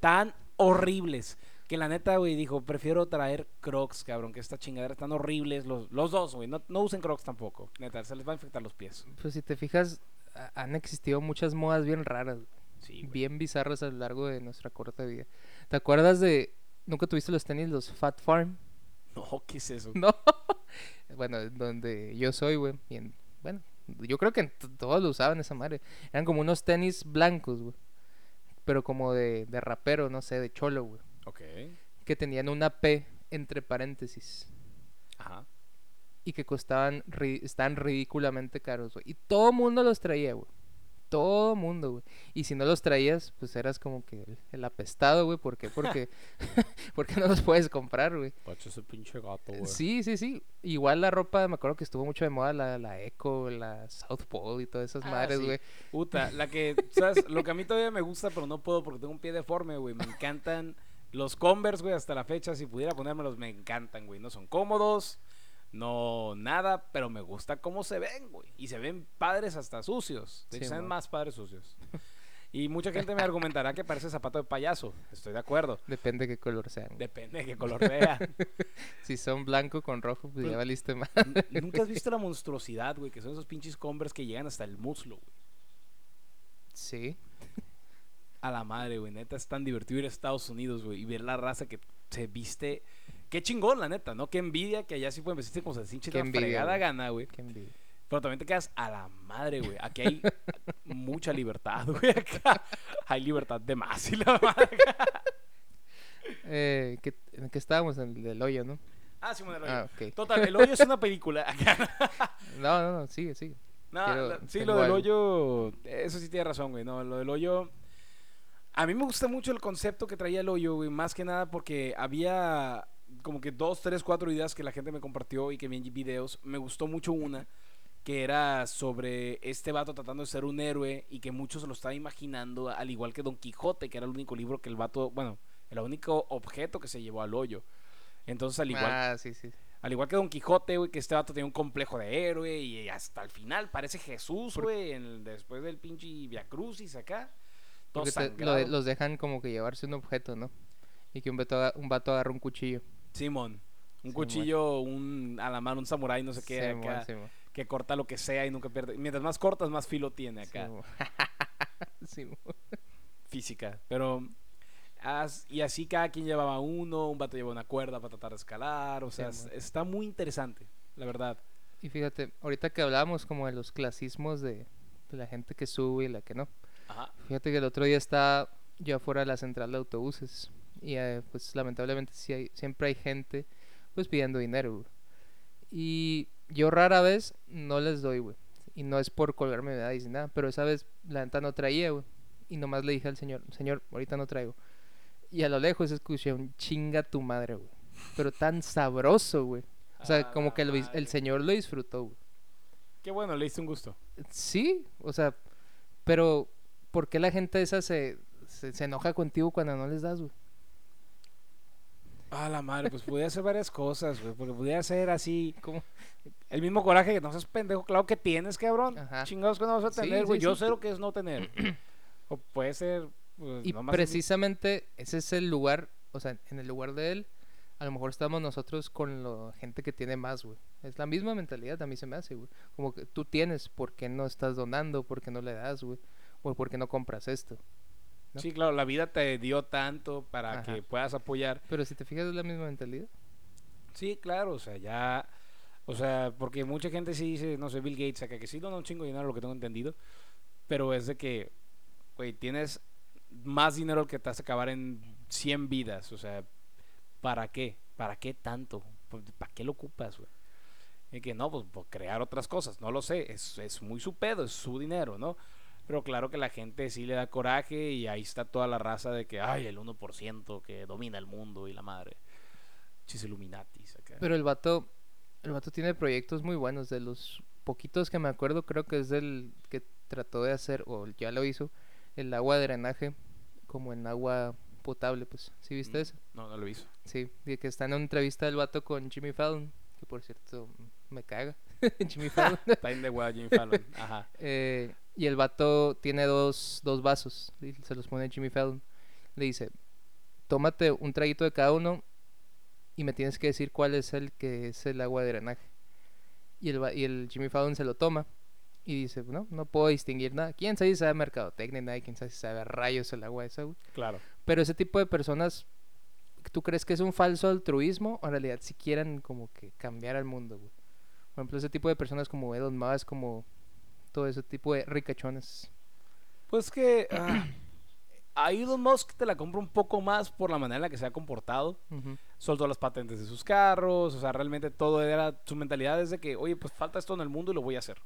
S1: Tan horribles. Que la neta, güey, dijo: Prefiero traer crocs, cabrón. Que esta chingadera están horribles. Los, los dos, güey. No, no usen crocs tampoco. Neta, se les va a infectar los pies.
S2: Pues si te fijas, ha- han existido muchas modas bien raras,
S1: Sí,
S2: bien bizarras a lo largo de nuestra corta vida. ¿Te acuerdas de... ¿Nunca tuviste los tenis, los Fat Farm?
S1: No, ¿qué es eso?
S2: No. bueno, donde yo soy, güey. Bueno, yo creo que todos lo usaban esa madre. Eran como unos tenis blancos, güey. Pero como de, de rapero, no sé, de cholo, güey.
S1: Ok.
S2: Que tenían una P entre paréntesis.
S1: Ajá.
S2: Y que costaban, ri- estaban ridículamente caros, güey. Y todo mundo los traía, güey. Todo mundo, güey. Y si no los traías, pues eras como que el, el apestado, güey. ¿Por qué? Porque, porque no los puedes comprar, güey.
S1: Pacho ese pinche gato, güey.
S2: Sí, sí, sí. Igual la ropa, me acuerdo que estuvo mucho de moda la, la Echo, la South Pole y todas esas
S1: Ah,
S2: madres,
S1: sí.
S2: güey.
S1: Puta, la que, ¿sabes? Lo que a mí todavía me gusta, pero no puedo porque tengo un pie deforme, güey. Me encantan los Converse, güey, hasta la fecha. Si pudiera ponérmelos, me encantan, güey. No son cómodos, no nada, pero me gusta cómo se ven, güey. Y se ven padres hasta sucios. De hecho,
S2: Sí,
S1: se ven más padres sucios. Y mucha gente me argumentará que parece zapato de payaso. Estoy de acuerdo.
S2: Depende de qué color sean.
S1: Depende de qué color sea.
S2: Si son blanco con rojo, pues ya valiste más.
S1: ¿Nunca has visto la monstruosidad, güey? Que son esos pinches Converse que llegan hasta el muslo, güey.
S2: Sí.
S1: A la madre, güey. Neta, es tan divertido ir a Estados Unidos, güey. Y ver la raza que se viste. Qué chingón, la neta, ¿no? Qué envidia que allá sí pueden vestirse como se hinche la
S2: envidia,
S1: fregada gana, güey.
S2: Qué envidia.
S1: Pero también te quedas a la madre, güey. Aquí hay mucha libertad, güey. Acá hay libertad de más. Y la madre.
S2: Eh, ¿qué- ¿En qué estábamos? En el del hoyo, ¿no?
S1: Ah, Simón, el hoyo.
S2: Ah.
S1: Total, el hoyo es una película.
S2: No, no, no, sigue, sigue.
S1: No,
S2: Quiero-
S1: la- sí, lo del
S2: algo.
S1: hoyo, eso sí tiene razón, güey. No, lo del hoyo. A mí me gusta mucho el concepto que traía el hoyo, güey. Más que nada porque había como que dos, tres, cuatro ideas que la gente me compartió y que vi en videos. Me gustó mucho una que era sobre este vato tratando de ser un héroe y que muchos lo estaban imaginando, al igual que Don Quijote, que era el único libro que el vato, bueno, el único objeto que se llevó al hoyo. Entonces, al igual
S2: Ah, sí, sí.
S1: al igual que Don Quijote, güey, que este vato tenía un complejo de héroe y hasta el final parece Jesús, güey, el- después del pinche Via Crucis acá. Todo
S2: Porque te- lo
S1: sangrado.
S2: de- los dejan como que llevarse un objeto, ¿no? Y que un vato, un vato agarra un cuchillo.
S1: Simón. Un
S2: Simón.
S1: cuchillo, un a la mano, un samurái, no sé qué,
S2: Simón,
S1: acá,
S2: Simón,
S1: que corta lo que sea y nunca pierde. Mientras más cortas, más filo tiene acá. Física. Pero. as- y así cada quien llevaba uno, un vato llevaba una cuerda para tratar de escalar. O sea, es- está muy interesante, la verdad.
S2: Y fíjate, ahorita que hablábamos como de los clasismos de, de la gente que sube y la que no.
S1: Ajá.
S2: Fíjate que el otro día estaba yo afuera de la central de autobuses y eh, pues lamentablemente sí hay, siempre hay gente pues pidiendo dinero, güey. Y yo rara vez no les doy, güey. Y no es por colgarme medallas ni nada, pero esa vez la neta no traía, güey. Y nomás le dije al señor, señor, ahorita no traigo. Y a lo lejos escuché un chinga tu madre, güey. Pero tan sabroso, güey. O sea,
S1: A
S2: como que el señor lo disfrutó, güey.
S1: Qué bueno, le diste un gusto.
S2: Sí, o sea, pero ¿por qué la gente esa se, se, se enoja contigo cuando no les das, güey?
S1: Ah, la madre, pues podía hacer varias cosas, güey. Porque podía ser así. El mismo coraje que no seas pendejo, claro que tienes, cabrón.
S2: Ajá.
S1: Chingados que no vas a
S2: Sí,
S1: tener, güey.
S2: sí,
S1: Yo
S2: sí.
S1: sé lo que es no tener. o puede ser. Pues,
S2: Y
S1: nomás
S2: precisamente ese es el lugar, o sea, en el lugar de él, a lo mejor estamos nosotros con la gente que tiene más, güey. Es la misma mentalidad, a mí se me hace, güey. Como que tú tienes, ¿por qué no estás donando? ¿Por qué no le das, güey? O ¿por qué no compras esto? ¿No?
S1: Sí, claro, la vida te dio tanto para
S2: Ajá.
S1: que puedas apoyar.
S2: Pero si te fijas es la misma mentalidad.
S1: Sí, claro, o sea, ya. O sea, porque mucha gente sí dice, no sé, Bill Gates acá, que sí dona un chingo de dinero, lo que tengo entendido. Pero es de que, güey, tienes más dinero que te hace acabar en 100 vidas. O sea, ¿para qué? ¿Para qué tanto? Pues, ¿Para qué lo ocupas, güey? Y que no, pues por crear otras cosas, no lo sé, es, es muy su pedo, es su dinero, ¿no? Pero claro que la gente sí le da coraje y ahí está toda la raza de que, ay, el 1% que domina el mundo y la madre. Chis Illuminatis acá.
S2: Pero el vato, el vato tiene proyectos muy buenos. De los poquitos que me acuerdo, creo que es del que trató de hacer, o ya lo hizo, el agua de drenaje, como en agua potable, pues. ¿Sí viste
S1: Mm,
S2: eso?
S1: No, no lo hizo.
S2: Sí, de que está en una entrevista del vato con Jimmy Fallon, que por cierto me caga. Jimmy Fallon.
S1: Está en de Jimmy Fallon. Ajá.
S2: Eh, y el vato tiene dos, dos vasos, y se los pone Jimmy Fallon. Le dice, tómate un traguito de cada uno y me tienes que decir cuál es el que es el agua de drenaje. Y el, y el Jimmy Fallon se lo toma y dice, no, no puedo distinguir nada. ¿Quién sabe si sabe mercadotecnia? Nadie, ¿quién sabe si sabe rayos el agua esa, güey?
S1: Claro.
S2: Pero ese tipo de personas, ¿tú crees que es un falso altruismo o en realidad si quieren como que cambiar al mundo, güey? Por ejemplo, ese tipo de personas como Elon Musk, como todo ese tipo de ricachones.
S1: Pues que ah, a Elon Musk te la compro un poco más por la manera en la que se ha comportado.
S2: Ujú.
S1: Soltó las patentes de sus carros, o sea, realmente todo era su mentalidad es de que, oye, pues falta esto en el mundo y lo voy a hacer.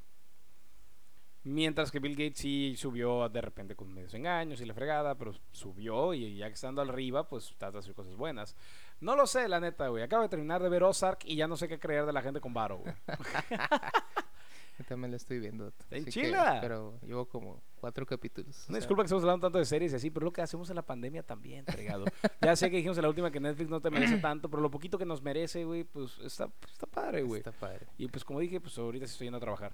S1: Mientras que Bill Gates sí subió de repente con medios engaños y la fregada, pero subió y ya que estando arriba, pues trata de hacer cosas buenas. No lo sé, la neta, güey. Acabo de terminar de ver Ozark y ya no sé qué creer de la gente con varo, güey.
S2: Yo también la estoy viendo.
S1: Está
S2: que-
S1: chila.
S2: pero llevo como cuatro capítulos. o
S1: Una
S2: sea,
S1: disculpa que estamos hablando tanto de series y así, pero lo que hacemos en la pandemia también, entregado. ya sé que dijimos en la última que Netflix no te merece tanto, pero lo poquito que nos merece, güey, pues está, está padre, güey.
S2: Está padre.
S1: Y pues como dije, pues ahorita sí estoy yendo a trabajar.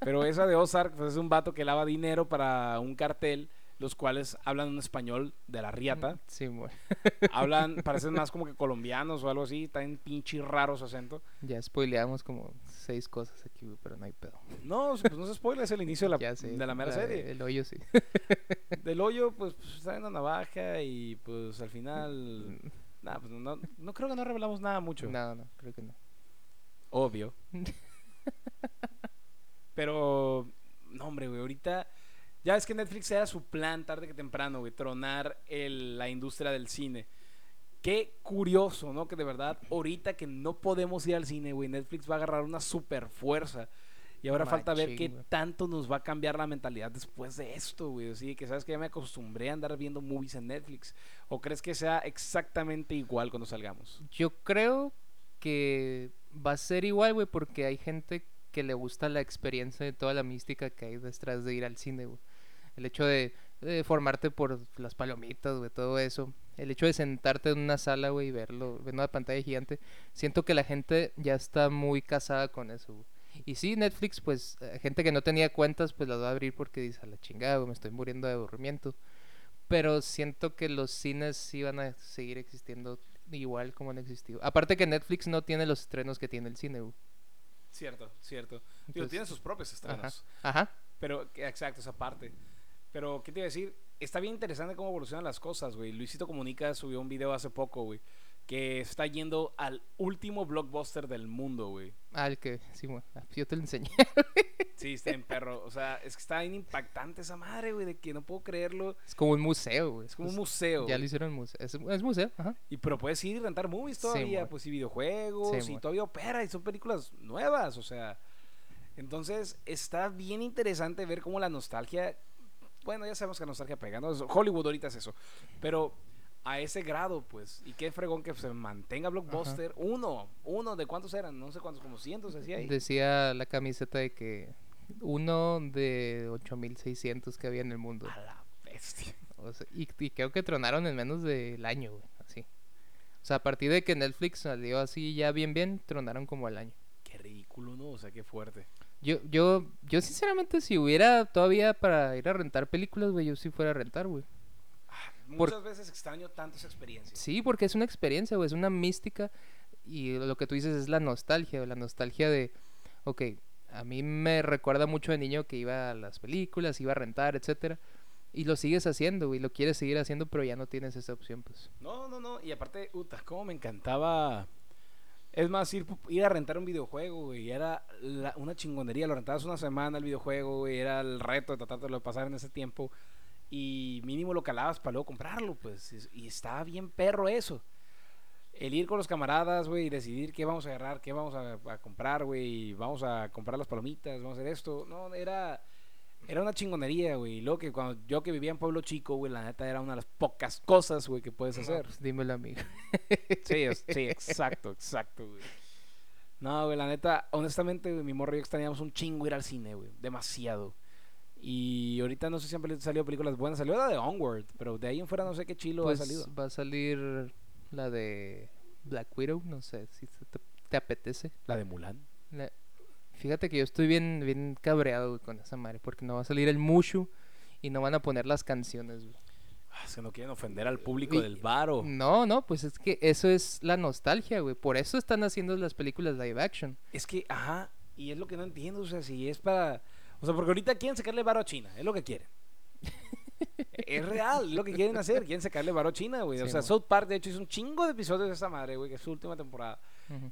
S1: Pero esa de Ozark, pues es un vato que lava dinero para un cartel los cuales hablan un español de la riata.
S2: Sí, güey.
S1: Hablan, parecen más como que colombianos o algo así, en pinche raro su acento.
S2: Ya spoileamos como seis cosas aquí, güey, pero no hay pedo.
S1: No, pues no se spoiler, es el inicio de la,
S2: sé.
S1: de la mera serie.
S2: El hoyo sí.
S1: Del hoyo, pues, pues está en una navaja y pues al final... Nah, pues no, no creo que no revelamos nada mucho.
S2: No, no, creo que no.
S1: Obvio. Pero, no, hombre, güey, ahorita. Ya es que Netflix era su plan tarde que temprano, güey, tronar el- la industria del cine. Qué curioso, ¿no? Que de verdad, ahorita que no podemos ir al cine, güey, Netflix va a agarrar una super fuerza. Y ahora falta ver qué tanto nos va a cambiar la mentalidad después de esto, güey. Así que sabes que ya me acostumbré a andar viendo movies en Netflix. ¿O crees que sea exactamente igual cuando salgamos?
S2: Yo creo que va a ser igual, güey, porque hay gente que le gusta la experiencia de toda la mística que hay detrás de ir al cine, güey. El hecho de, de formarte por las palomitas, güey, todo eso. El hecho de sentarte en una sala, güey, y verlo, ver una pantalla gigante. Siento que la gente ya está muy casada con eso, güey. Y sí, Netflix, pues, eh, gente que no tenía cuentas, pues las va a abrir porque dice, a la chingada, güey, me estoy muriendo de aburrimiento. Pero siento que los cines sí van a seguir existiendo igual como han existido. Aparte que Netflix no tiene los estrenos que tiene el cine, güey.
S1: Cierto, cierto. Digo,
S2: Entonces,
S1: tiene sus propios estrenos.
S2: Ajá.
S1: Pero, exacto, esa parte. Pero, ¿qué te iba a decir? Está bien interesante cómo evolucionan las cosas, güey. Luisito Comunica subió un video hace poco, güey. Que está yendo al último blockbuster del mundo, güey.
S2: Ah, el que, sí, güey. Ah, Yo te lo enseñé.
S1: Sí, está en perro. O sea, es que está bien impactante esa madre, güey. De que no puedo creerlo.
S2: Es como un museo, güey.
S1: Es como un
S2: Pues,
S1: museo.
S2: Ya
S1: güey.
S2: lo hicieron museo. Es, es museo, ajá.
S1: Y pero puedes ir y rentar movies todavía, pues y videojuegos,
S2: Sí,
S1: y todavía opera, y son películas nuevas, o sea. Entonces, está bien interesante ver cómo la nostalgia. Bueno, ya sabemos que nostalgia pega, ¿no? Hollywood ahorita es eso. Pero a ese grado, pues. Y qué fregón que se mantenga Blockbuster. Uno, uno, ¿de cuántos eran? No sé cuántos, como cientos, decía ahí.
S2: Decía la camiseta de que uno de 8600 que había en el mundo.
S1: A la bestia.
S2: O sea, y, y creo que tronaron en menos del año, güey. Así. O sea, a partir de que Netflix salió así ya bien, bien, tronaron como al año.
S1: Qué ridículo, ¿no? O sea, qué fuerte.
S2: Yo, yo, yo sinceramente, si hubiera todavía para ir a rentar películas, güey, yo sí fuera a rentar, güey. Por-
S1: Muchas veces extraño tanto esa experiencia.
S2: Sí, porque es una experiencia, güey, es una mística. Y lo que tú dices es la nostalgia, la nostalgia de, ok, a mí me recuerda mucho de niño que iba a las películas, iba a rentar, etcétera. Y lo sigues haciendo, güey, lo quieres seguir haciendo, pero ya no tienes esa opción, pues.
S1: No, no, no. Y aparte, puta, cómo me encantaba. Es más, ir, ir a rentar un videojuego, güey. Era una chingonería. Lo rentabas una semana el videojuego, güey. Era el reto de tratar de pasar en ese tiempo. Y mínimo lo calabas para luego comprarlo, pues. es- Y estaba bien perro eso. El ir con los camaradas, güey, y decidir qué vamos a agarrar, qué vamos a, a comprar, güey. Vamos a comprar las palomitas, vamos a hacer esto. No, era. Era una chingonería, güey. Y luego que cuando yo que vivía en Pueblo Chico, güey, la neta era una de las pocas cosas, güey, que puedes hacer.
S2: Pues dímelo, amigo.
S1: Sí, sí, exacto, exacto, güey. No, güey, la neta, honestamente, güey, mi morro y yo extrañamos un chingo ir al cine, güey. Demasiado. Y ahorita no sé si han salido películas buenas. Salió la de Onward, pero de ahí en fuera no sé qué chilo
S2: Pues
S1: ha salido.
S2: va a salir la de Black Widow, no sé si te, te apetece.
S1: La de Mulan.
S2: La- Fíjate que yo estoy bien, bien cabreado güey, con esa madre, porque no va a salir el Mushu y no van a poner las canciones, güey.
S1: Ah, es que no quieren ofender al público
S2: Y-
S1: del varo.
S2: No, no, pues es que eso es la nostalgia, güey. Por eso están haciendo las películas live action.
S1: Es que, ajá, y es lo que no entiendo, o sea, si es para... O sea, porque ahorita quieren sacarle varo a China, es lo que quieren. es real, es lo que quieren hacer, quieren sacarle varo a China, güey. o sea. South Park, de hecho, hizo un chingo de episodios de esa madre, güey, que es su última temporada.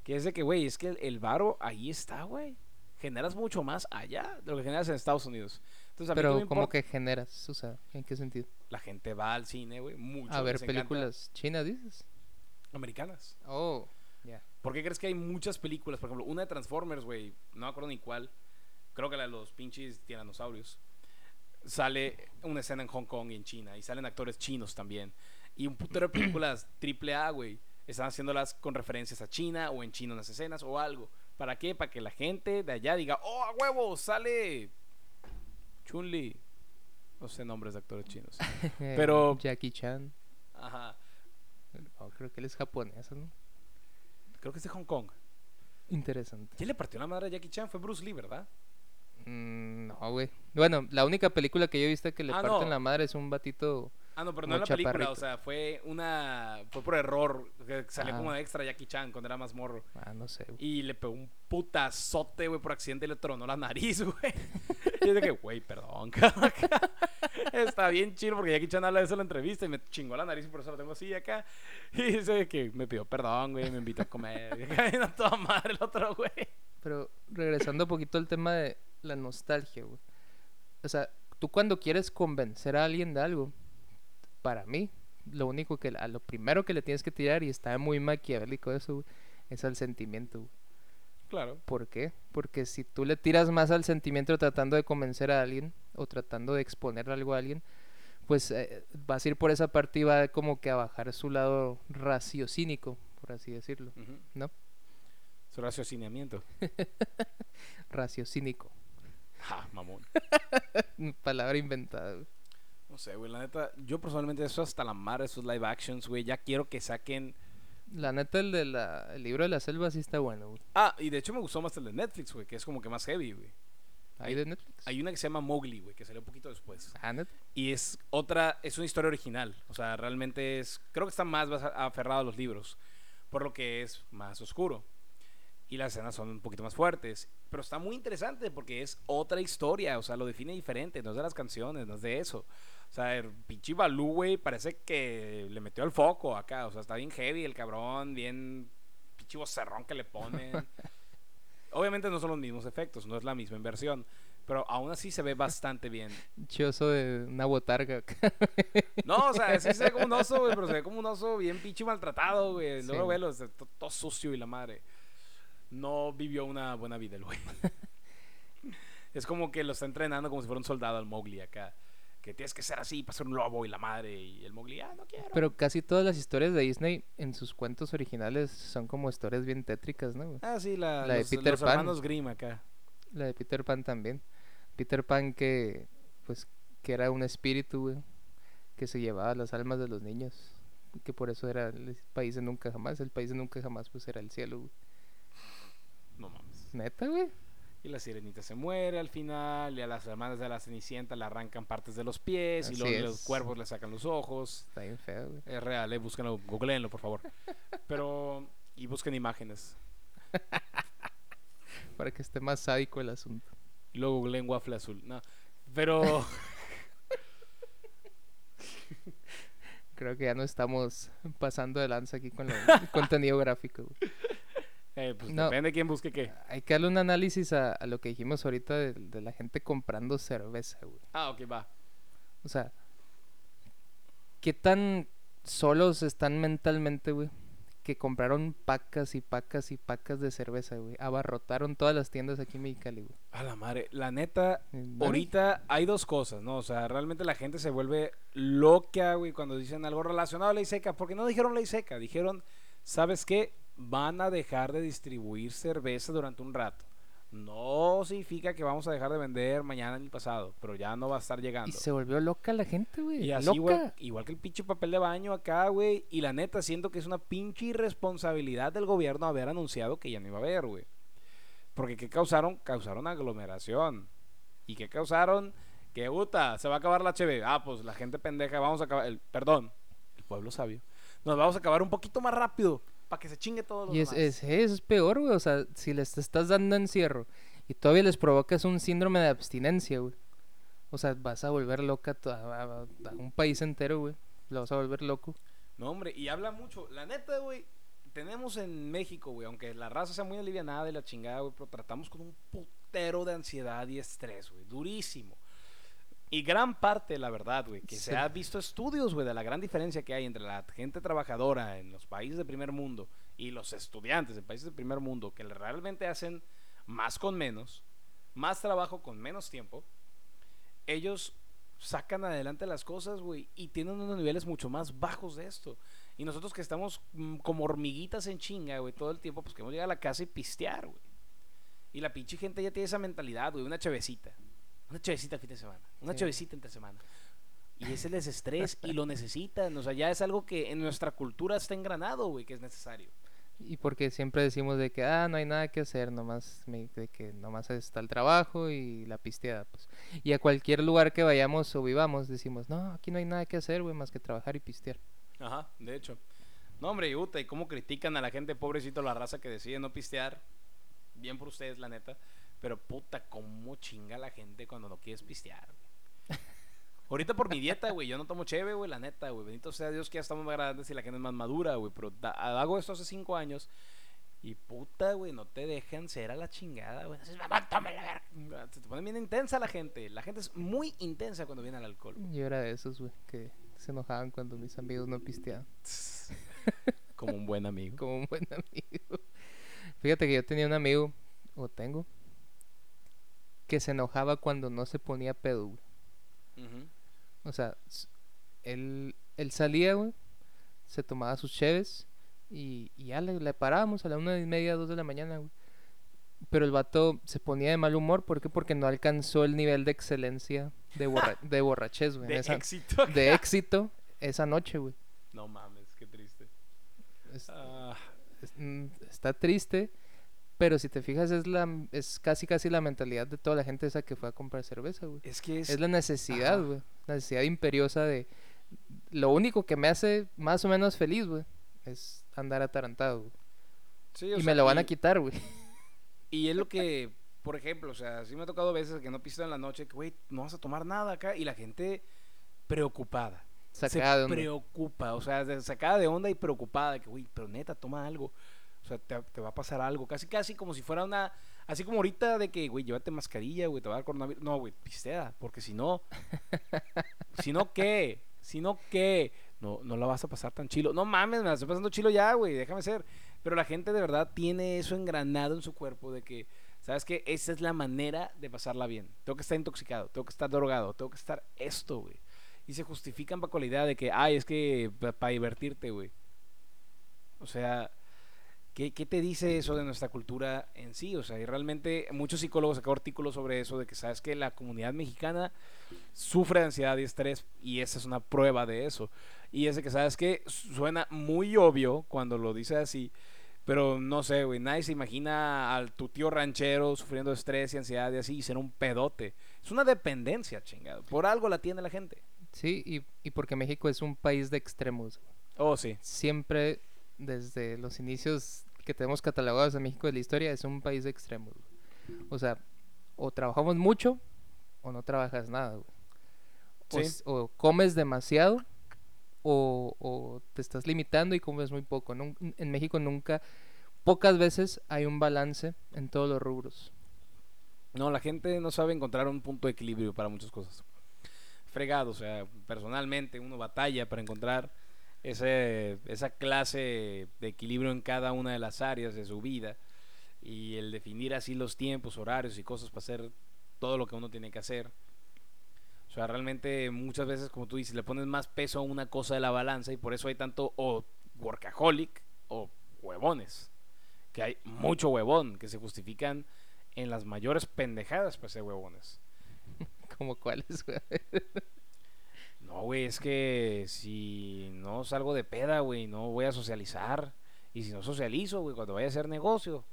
S1: Que es de que, güey, es que el, el varo ahí está, güey. Generas mucho más allá de lo que generas en Estados Unidos. Entonces, a mí qué
S2: Pero
S1: importa?
S2: que generas, o sea, ¿en qué sentido?
S1: La gente va al cine, güey, mucho.
S2: A ver películas chinas, dices.
S1: Americanas.
S2: Oh, ya.
S1: ¿Por qué crees que hay muchas películas? Por ejemplo, una de Transformers, güey, no me acuerdo ni cuál. Creo que la de los pinches tiranosaurios. Sale una escena en Hong Kong y en China. Y salen actores chinos también. Y un putero de películas triple A, güey. Están haciéndolas con referencias a China o en chino en las escenas o algo. ¿Para qué? Para que la gente de allá diga, oh, a huevo, sale Chun-Li. No sé nombres de actores chinos. Pero-
S2: Jackie Chan.
S1: Ajá.
S2: Oh, creo que él es japonés, ¿no?
S1: Creo que es de Hong Kong.
S2: Interesante.
S1: ¿Quién le partió la madre a Jackie Chan? Fue Bruce Lee, ¿verdad?
S2: Mm, no, güey. Bueno, la única película que yo he visto que le
S1: Ah,
S2: parten
S1: no.
S2: la madre es un batito.
S1: Ah, no, pero no en la película, o sea, fue una. Fue por error, que salió
S2: Ah.
S1: como de extra Jackie Chan cuando era más morro.
S2: Ah, no sé, güey.
S1: Y le pegó un putazote, güey, por accidente y le tronó la nariz, güey. Y yo dije, güey, perdón, cabrón. Está bien chido porque Jackie Chan habla de eso en la entrevista y me chingó la nariz y por eso lo tengo así acá. Y dice que me pidió perdón, güey, me invitó a comer. Y a toda madre el otro, güey.
S2: Pero regresando un poquito al tema de la nostalgia, güey. O sea, tú cuando quieres convencer a alguien de algo, para mí, lo único que, a lo primero que le tienes que tirar, y está muy maquiavélico eso, es al sentimiento, güey.
S1: Claro.
S2: ¿Por qué? Porque si tú le tiras más al sentimiento tratando de convencer a alguien o tratando de exponer algo a alguien, pues eh, vas a ir por esa parte y va como que a bajar su lado raciocínico, por así decirlo. ¿No?
S1: Su raciocinamiento.
S2: Raciocínico.
S1: Ja, mamón.
S2: Palabra inventada. güey.
S1: No sé, güey, la neta, yo personalmente eso hasta la madre, esos live actions, güey, ya quiero que saquen...
S2: La neta, el, de la, el libro de la selva sí está bueno, güey.
S1: Ah, y de hecho me gustó más el de Netflix, güey, que es como que más heavy, güey.
S2: ¿Hay de Netflix?
S1: Hay una que se llama Mowgli, güey, que salió un poquito después.
S2: Ah, neta.
S1: Y es otra, es una historia original. O sea, realmente es, creo que está más aferrado a los libros, por lo que es más oscuro. Y las escenas son un poquito más fuertes. Pero está muy interesante porque es otra historia, o sea, lo define diferente, no es de las canciones, no es de eso. O sea, el pinche Balú, güey, parece que le metió el foco acá. O sea, está bien heavy el cabrón, bien pinche vocerrón que le ponen. Obviamente no son los mismos efectos, no es la misma inversión. Pero aún así se ve bastante bien.
S2: Choso de una botarga.
S1: No, o sea, sí se ve como un oso, güey, pero se ve como un oso bien pinche maltratado, güey.
S2: Sí,
S1: Luego,
S2: güey.
S1: güey, lo- se- to- todo sucio y la madre. No vivió una buena vida el güey. es como que lo está entrenando como si fuera un soldado al Mowgli acá. Que tienes que ser así para ser un lobo y la madre. Y el Mowgli, ah, no quiero.
S2: Pero casi todas las historias de Disney en sus cuentos originales son como historias bien tétricas, ¿no?
S1: ah, sí, la,
S2: la de
S1: los,
S2: Peter
S1: los
S2: Pan.
S1: hermanos Grimm acá.
S2: La de Peter Pan también. Peter Pan que, pues, que era un espíritu, güey, que se llevaba las almas de los niños. Que por eso era el país de nunca jamás. El país de nunca jamás, pues, era el cielo, güey.
S1: No mames.
S2: Neta, güey.
S1: Y la sirenita se muere al final. Y a las hermanas de la cenicienta le arrancan partes de los pies. y luego los cuervos le sacan los ojos.
S2: Está bien feo, güey.
S1: Es real, eh, búsquenlo, googleenlo, por favor. Pero, y busquen imágenes.
S2: Para que esté más sádico el asunto.
S1: Y luego googleen waffle azul. No, pero,
S2: Creo que ya no estamos pasando de lanza aquí con el contenido gráfico, güey.
S1: Eh, pues
S2: No.
S1: depende de quién busque qué.
S2: Hay que darle un análisis a, a lo que dijimos ahorita de, de la gente comprando cerveza, güey.
S1: Ah, ok, va.
S2: O sea, ¿qué tan solos están mentalmente, güey? Que compraron pacas y pacas y pacas de cerveza, güey. Abarrotaron todas las tiendas aquí en Mexicali, güey.
S1: A la madre, la neta, ahorita hay dos cosas, ¿no? O sea, realmente la gente se vuelve loca, güey, cuando dicen algo relacionado a ley seca. Porque no dijeron ley seca, dijeron, ¿sabes qué? Van a dejar de distribuir cerveza durante un rato. No significa que vamos a dejar de vender mañana ni pasado, pero ya no va a estar llegando.
S2: Y se volvió loca la gente, güey.
S1: Y así,
S2: loca.
S1: igual, igual que el pinche papel de baño acá, güey. Y la neta, siento que es una pinche irresponsabilidad del gobierno haber anunciado que ya no iba a haber, güey. Porque ¿qué causaron? Causaron aglomeración. ¿Y qué causaron? Que, puta, se va a acabar la HB. Ah, pues la gente pendeja, vamos a acabar. El, perdón, el pueblo sabio. Nos vamos a acabar un poquito más rápido. Para que se chingue todo lo
S2: Y es,
S1: demás.
S2: es, es, es peor, güey. O sea, si les estás dando encierro y todavía les provocas un síndrome de abstinencia, güey. O sea, vas a volver loca a, a- a un país entero, güey. Lo vas a volver loco.
S1: No, hombre, y habla mucho. La neta, güey, tenemos en México, güey, aunque la raza sea muy alivianada y la chingada, güey, pero tratamos con un putero de ansiedad y estrés, güey, durísimo. Y gran parte, la verdad, güey, que
S2: Sí.
S1: se ha visto estudios, güey, de la gran diferencia que hay entre la gente trabajadora en los países de primer mundo y los estudiantes en países de primer mundo, que realmente hacen más con menos, más trabajo con menos tiempo, ellos sacan adelante las cosas, güey, y tienen unos niveles mucho más bajos de esto. Y nosotros que estamos mm, como hormiguitas en chinga, güey, todo el tiempo, pues queremos llegar a la casa y pistear, güey. Y la pinche gente ya tiene esa mentalidad, güey, una chevecita. Una chevecita el fin de semana, una
S2: Sí.
S1: chevecita entre semana. Y ese les estrés y lo necesitan, o sea, ya es algo que en nuestra cultura está engranado, güey, que es necesario.
S2: Y porque siempre decimos de que, ah, no hay nada que hacer, nomás, me- de que nomás está el trabajo y la pisteada, pues. Y a cualquier lugar que vayamos o vivamos, decimos, no, aquí no hay nada que hacer, güey, más que trabajar y pistear.
S1: Ajá, de hecho. No, hombre, y puta, y cómo critican a la gente, pobrecito, la raza que decide no pistear. Bien por ustedes, la neta. Pero puta, cómo chinga la gente cuando no quieres pistear. güey. Ahorita por mi dieta, güey, yo no tomo cheve, güey, la neta, güey. Bendito sea Dios que ya estamos más grandes y la gente es más madura, güey. Pero hago esto hace cinco años y puta, güey, no te dejan ser a la chingada, güey. Se te pone bien intensa la gente. La gente es muy intensa cuando viene al alcohol.
S2: Yo era de esos, güey, que se enojaban cuando mis amigos no pisteaban.
S1: Como un buen amigo.
S2: Como un buen amigo. Fíjate que yo tenía un amigo, o tengo, que se enojaba cuando no se ponía pedo, güey. O sea, él, él salía, güey, se tomaba sus cheves y, y ya le, le parábamos a la una y media, dos de la mañana, güey. Pero el vato se ponía de mal humor, ¿por qué? Porque no alcanzó el nivel de excelencia de, borra- de borrachez, güey.
S1: De
S2: esa-
S1: éxito.
S2: de éxito esa noche, güey.
S1: No mames, qué triste.
S2: Es-
S1: Ah,
S2: es- mm, está triste, pero si te fijas es la es casi casi la mentalidad de toda la gente esa que fue a comprar cerveza, güey.
S1: es que es...
S2: Es la necesidad, güey. La necesidad imperiosa de lo único que me hace más o menos feliz, güey, es andar atarantado, güey.
S1: sí, o
S2: Y
S1: sea,
S2: me lo van a quitar, güey.
S1: Y es lo que, por ejemplo, o sea, sí me ha tocado veces que no pisto en la noche, que, güey, no vas a tomar nada acá, y la gente preocupada.
S2: Sacada
S1: se
S2: de onda.
S1: preocupa, o sea, sacada de onda y preocupada, que, güey, pero neta, toma algo. O sea, te, te va a pasar algo. Casi, casi como si fuera una. Así como ahorita de que, güey, llévate mascarilla, güey, te va a dar coronavirus. No, güey, pistea, porque si no. si no, ¿qué? Si no, ¿qué? No, no la vas a pasar tan chilo. No mames, me la estoy pasando chilo ya, güey, déjame ser. Pero la gente de verdad tiene eso engranado en su cuerpo de que, ¿sabes qué? Esa es la manera de pasarla bien. Tengo que estar intoxicado, tengo que estar drogado, tengo que estar esto, güey. Y se justifican para con la idea de que, ay, es que para divertirte, güey. O sea, ¿qué, ¿qué te dice eso de nuestra cultura en sí? O sea, y realmente muchos psicólogos sacaron artículos sobre eso, de que sabes que la comunidad mexicana sufre de ansiedad y estrés, y esa es una prueba de eso. Y es de que, ¿sabes que Suena muy obvio cuando lo dice así, pero no sé, güey, nadie se imagina al tu tío ranchero sufriendo estrés y ansiedad y así, y ser un pedote. Es una dependencia, chingado. Por algo la tiene la gente.
S2: Sí, y, y porque México es un país de extremos.
S1: Oh, sí.
S2: Siempre, desde los inicios que tenemos catalogados a México de la historia, es un país de extremos. güey. O sea, o trabajamos mucho o no trabajas nada. güey. O,
S1: Sí.
S2: o comes demasiado o, o te estás limitando y comes muy poco. Nun- en México nunca, pocas veces hay un balance en todos los rubros.
S1: No, la gente no sabe encontrar un punto de equilibrio para muchas cosas. Fregado, o sea, personalmente uno batalla para encontrar ese, esa clase de equilibrio en cada una de las áreas de su vida y el definir así los tiempos, horarios y cosas para hacer todo lo que uno tiene que hacer. O sea, realmente muchas veces, como tú dices, le pones más peso a una cosa de la balanza y por eso hay tanto o workaholic o huevones. Que hay mucho huevón que se justifican en las mayores pendejadas para ser huevones.
S2: Como cuáles.
S1: No, güey, es que si no salgo de peda, güey, no voy a socializar. Y si no socializo, güey, cuando vaya a hacer negocio,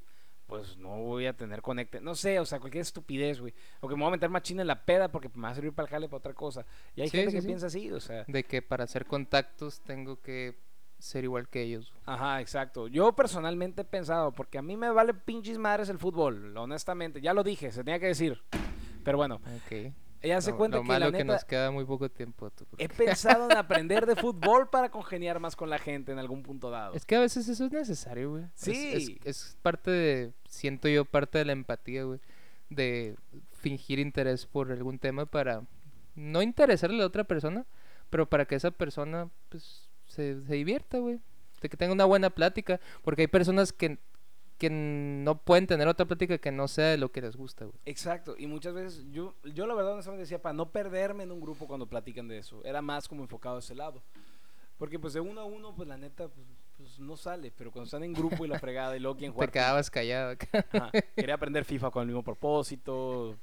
S1: pues no voy a tener conecte. No sé, o sea, cualquier estupidez, güey. O que me voy a meter machina en la peda porque me va a servir para el jale para otra cosa. Y hay
S2: Sí,
S1: gente
S2: sí,
S1: que
S2: sí.
S1: piensa así, o sea.
S2: De que para hacer contactos tengo que ser igual que ellos.
S1: Ajá, exacto. Yo personalmente he pensado, porque a mí me vale pinches madres el fútbol, honestamente. Ya lo dije, se tenía que decir. Pero bueno,
S2: Ok.
S1: Ella se cuenta
S2: lo
S1: que
S2: malo
S1: la
S2: que
S1: neta,
S2: nos queda muy poco tiempo. tú,
S1: he pensado en aprender de fútbol para congeniar más con la gente en algún punto dado.
S2: Es que a veces eso es necesario, güey. Es- Es,
S1: Sí.
S2: es parte de, siento yo, parte de la empatía, güey. De fingir interés por algún tema para no interesarle a la otra persona, pero para que esa persona, pues, se, se divierta, güey. De que tenga una buena plática. Porque hay personas que, que no pueden tener otra plática que no sea de lo que les gusta, güey.
S1: Exacto, y muchas veces yo, yo la verdad honestamente decía para no perderme en un grupo cuando platican de eso, era más como enfocado a ese lado. Porque pues de uno a uno, pues la neta, pues, pues, no sale, pero cuando están en grupo y la fregada y luego quieren
S2: Te
S1: jugar
S2: quedabas callado.
S1: Ajá, Quería aprender FIFA con el mismo propósito.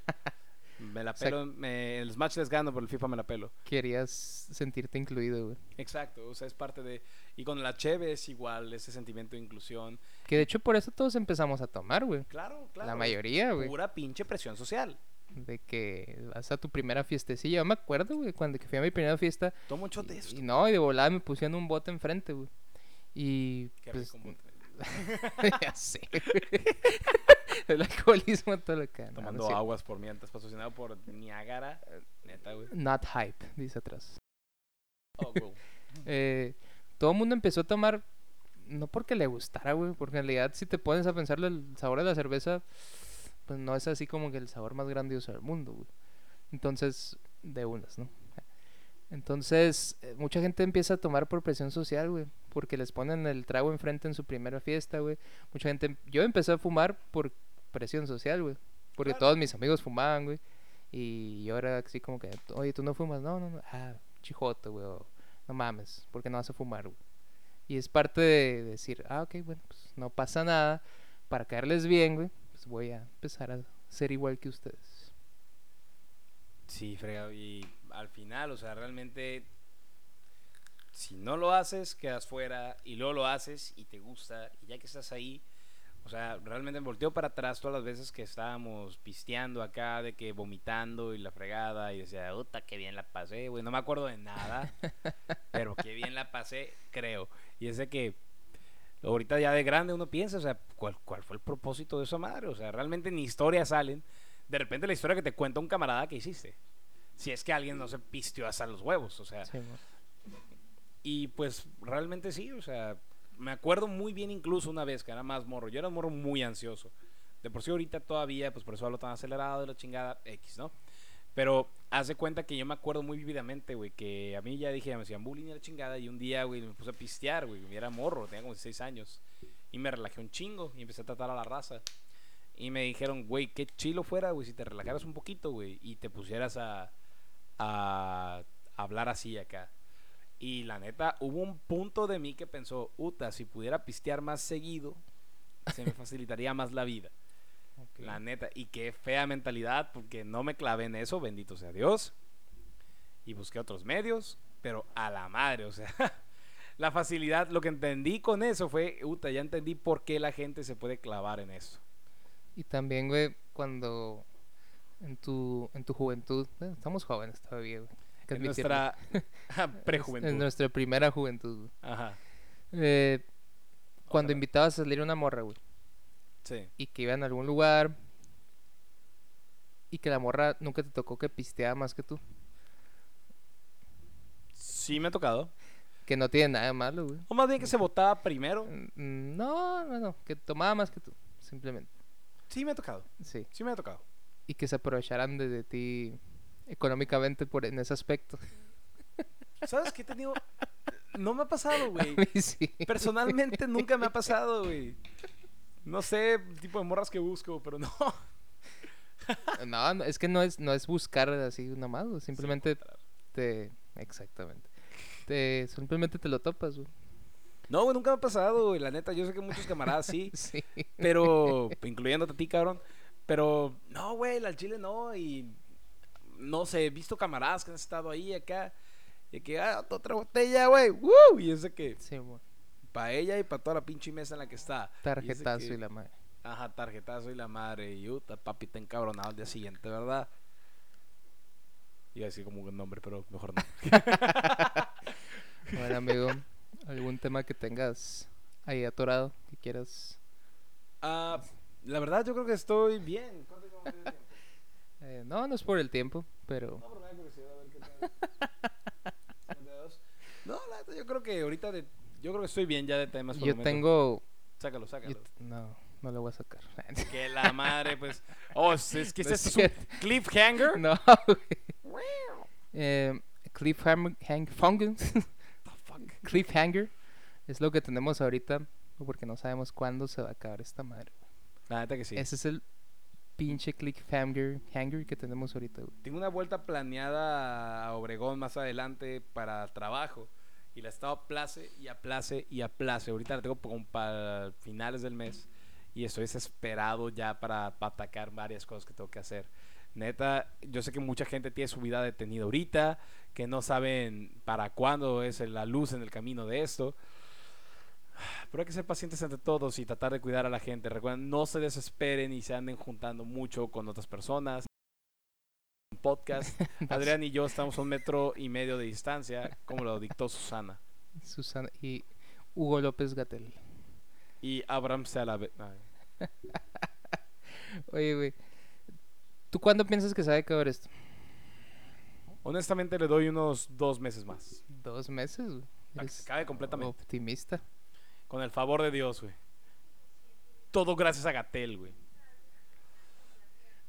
S1: Me la
S2: O sea,
S1: pelo. me- en los matches les gano, pero el FIFA me la pelo.
S2: Querías sentirte incluido, güey.
S1: Exacto, o sea, es parte de. Y con la cheve es igual, ese sentimiento de inclusión.
S2: Que de hecho por eso todos empezamos a tomar, güey.
S1: Claro, claro.
S2: La mayoría, güey.
S1: Pura pinche presión social.
S2: De que vas a tu primera fiestecilla. Yo me acuerdo, güey, cuando que fui a mi primera fiesta.
S1: Tomo mucho de esto.
S2: Y no, y de volada me pusieron un bote enfrente, güey. Y
S1: Qué
S2: pues,
S1: rico
S2: ya sé, güey. El alcoholismo todo lo que... no
S1: Tomando aguas por mientras, patrocinado por Niagara. Neta, güey.
S2: Not hype, dice atrás.
S1: Oh, wow.
S2: Eh, todo el mundo empezó a tomar, no porque le gustara, güey, porque en realidad si te pones a pensarlo, el sabor de la cerveza, pues no es así como que el sabor más grandioso del mundo, güey. Entonces, de unas, ¿no? Entonces, eh, mucha gente empieza a tomar por presión social, güey, porque les ponen el trago enfrente en su primera fiesta, güey. Mucha gente, yo empecé a fumar por presión social, güey, porque
S1: Claro.
S2: todos mis amigos fumaban, güey. Y yo era así como que, oye, ¿tú no fumas? No, no, no. Ah, chijoto, güey. o, no mames, porque no vas a fumar. Y es parte de decir, ah, ok, bueno, pues no pasa nada. Para caerles bien, güey, pues voy a empezar a ser igual que ustedes.
S1: Sí, fregado. Y al final, o sea, realmente, si no lo haces, quedas fuera. Y luego lo haces y te gusta. Y ya que estás ahí, o sea, realmente me volteo para atrás todas las veces que estábamos pisteando acá, de que vomitando y la fregada. Y decía, puta, qué bien la pasé, güey. No me acuerdo de nada, pero qué bien la pasé, creo. Y es de que. Ahorita ya de grande uno piensa, o sea, ¿cuál, ¿cuál fue el propósito de esa madre? O sea, realmente ni historias salen. De repente la historia que te cuenta un camarada que hiciste. Si es que alguien no se pisteó hasta los huevos, o sea.
S2: Sí.
S1: Y pues realmente sí, o sea, me acuerdo muy bien incluso una vez que era más morro. Yo era un morro muy ansioso. De por sí ahorita todavía, pues por eso hablo tan acelerado de la chingada X, ¿no? Pero hace cuenta que yo me acuerdo muy vívidamente, güey, que a mí ya dije, me hacían bullying y la chingada. Y un día, güey, me puse a pistear, güey. Era morro, tenía como 16 años. Y me relajé un chingo y empecé a tratar a la raza. Y me dijeron, güey, qué chilo fuera, güey, si te relajaras un poquito, güey, y te pusieras a, a hablar así acá. Y la neta, hubo un punto de mí que pensó, uta, si pudiera pistear más seguido, se me facilitaría más la vida. La neta, y qué fea mentalidad, porque no me clavé en eso, bendito sea Dios. Y busqué otros medios, pero a la madre, o sea, la facilidad, lo que entendí con eso fue, uta, ya entendí por qué la gente se puede clavar en eso.
S2: Y también, güey, cuando en tu, en tu juventud, bueno, estamos jóvenes todavía, güey. Que
S1: En nuestra prejuventud.
S2: En nuestra primera juventud, güey.
S1: Ajá.
S2: Eh, cuando
S1: Ojalá.
S2: invitabas a salir una morra, güey,
S1: Sí.
S2: y que iban a algún lugar y que la morra nunca te tocó que pisteaba más que tú.
S1: Sí me ha tocado.
S2: Que no tiene nada de malo, güey.
S1: O más bien que se votaba primero.
S2: Mm, No, no, no, que tomaba más que tú, simplemente.
S1: Sí me ha tocado.
S2: Sí.
S1: Sí me ha tocado.
S2: Y que se aprovecharan de, de ti económicamente por en ese aspecto.
S1: ¿Sabes qué he tenido? No me ha pasado, güey.
S2: Sí.
S1: Personalmente nunca me ha pasado, güey. No sé el tipo de morras que busco, pero no.
S2: No, no, es que no es, no es buscar así una más, güey, simplemente te... Exactamente. Te, simplemente te lo topas, güey.
S1: No, güey, nunca me ha pasado, güey. La neta, yo sé que muchos camaradas sí.
S2: Sí.
S1: Pero, incluyéndote a ti, cabrón. Pero, no, güey, al chile no. Y, no sé, he visto camaradas que han estado ahí acá. Y que, ah, otra botella, güey. ¡Woo! Y ese que,
S2: Sí,
S1: para ella y para toda la pinche mesa en la que está. Y
S2: Tarjetazo
S1: que-
S2: y la madre.
S1: Ajá, tarjetazo y la madre. Y puta, papi está encabronado al día siguiente, ¿verdad? Iba a decir como un nombre, pero mejor no.
S2: Bueno, amigo, ¿algún tema que tengas ahí atorado que quieras?
S1: Ah, la verdad, yo creo que estoy bien. ¿Cuánto tiempo?
S2: Eh, no, no es por el tiempo, pero...
S1: No, pero me da curiosidad a ver qué tal. 52. No, la yo creo que ahorita de, yo creo que estoy bien ya de temas. por
S2: Yo
S1: el
S2: tengo...
S1: Sácalo, sácalo.
S2: no, no lo voy a sacar.
S1: Que la madre, pues. Oh, es que
S2: es
S1: un cliffhanger.
S2: no. Eh, Cliffhanger... Cliffhanger es lo que tenemos ahorita porque no sabemos cuándo se va a acabar esta madre.
S1: La neta que sí.
S2: Ese es el pinche cliffhanger hanger que tenemos ahorita, güey.
S1: Tengo una vuelta planeada a Obregón más adelante para trabajo. Y la he estado aplace y aplace y aplace. Ahorita la tengo como para finales del mes. Y estoy desesperado ya para, para atacar varias cosas que tengo que hacer. Neta, yo sé que mucha gente tiene su vida detenida ahorita, que no saben para cuándo es la luz en el camino de esto. Pero hay que ser pacientes entre todos y tratar de cuidar a la gente. Recuerden, no se desesperen y se anden juntando mucho con otras personas. Podcast. Adrián y yo estamos a un metro y medio de distancia, como lo dictó Susana.
S2: Susana y Hugo López Gatel.
S1: Y Abraham se la
S2: Oye, güey. ¿Tú cuándo piensas que se va a acabar esto?
S1: Honestamente le doy unos dos meses más.
S2: ¿Dos meses?
S1: acabe completamente.
S2: optimista.
S1: Con el favor de Dios, güey. Todo gracias a Gatel, güey.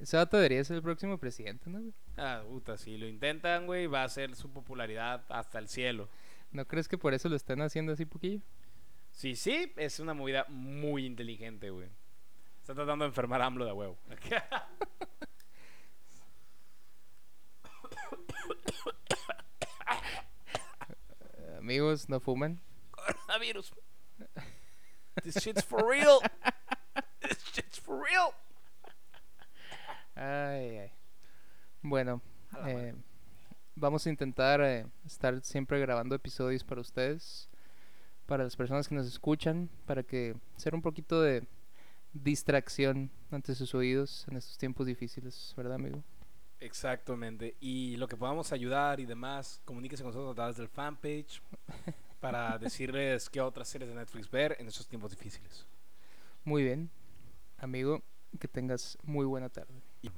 S2: Ese vato debería ser el próximo presidente, ¿no? güey?
S1: Ah, puta, si lo intentan, güey, va a ser su popularidad hasta el cielo.
S2: ¿No crees que por eso lo están haciendo así poquillo?
S1: Sí, sí, es una movida muy inteligente, güey. Está tratando de enfermar a AMLO de huevo.
S2: Eh, amigos, no fumen.
S1: Coronavirus. This shit's for real. This shit's for real.
S2: Ay, ay. Bueno, eh, vamos a intentar eh, estar siempre grabando episodios para ustedes, para las personas que nos escuchan, para que ser un poquito de distracción ante sus oídos en estos tiempos difíciles, ¿verdad, amigo?
S1: Exactamente. Y lo que podamos ayudar y demás, comuníquese con nosotros a través del fanpage para decirles qué otras series de Netflix ver en estos tiempos difíciles.
S2: Muy bien, amigo, que tengas muy buena tarde.
S1: Y-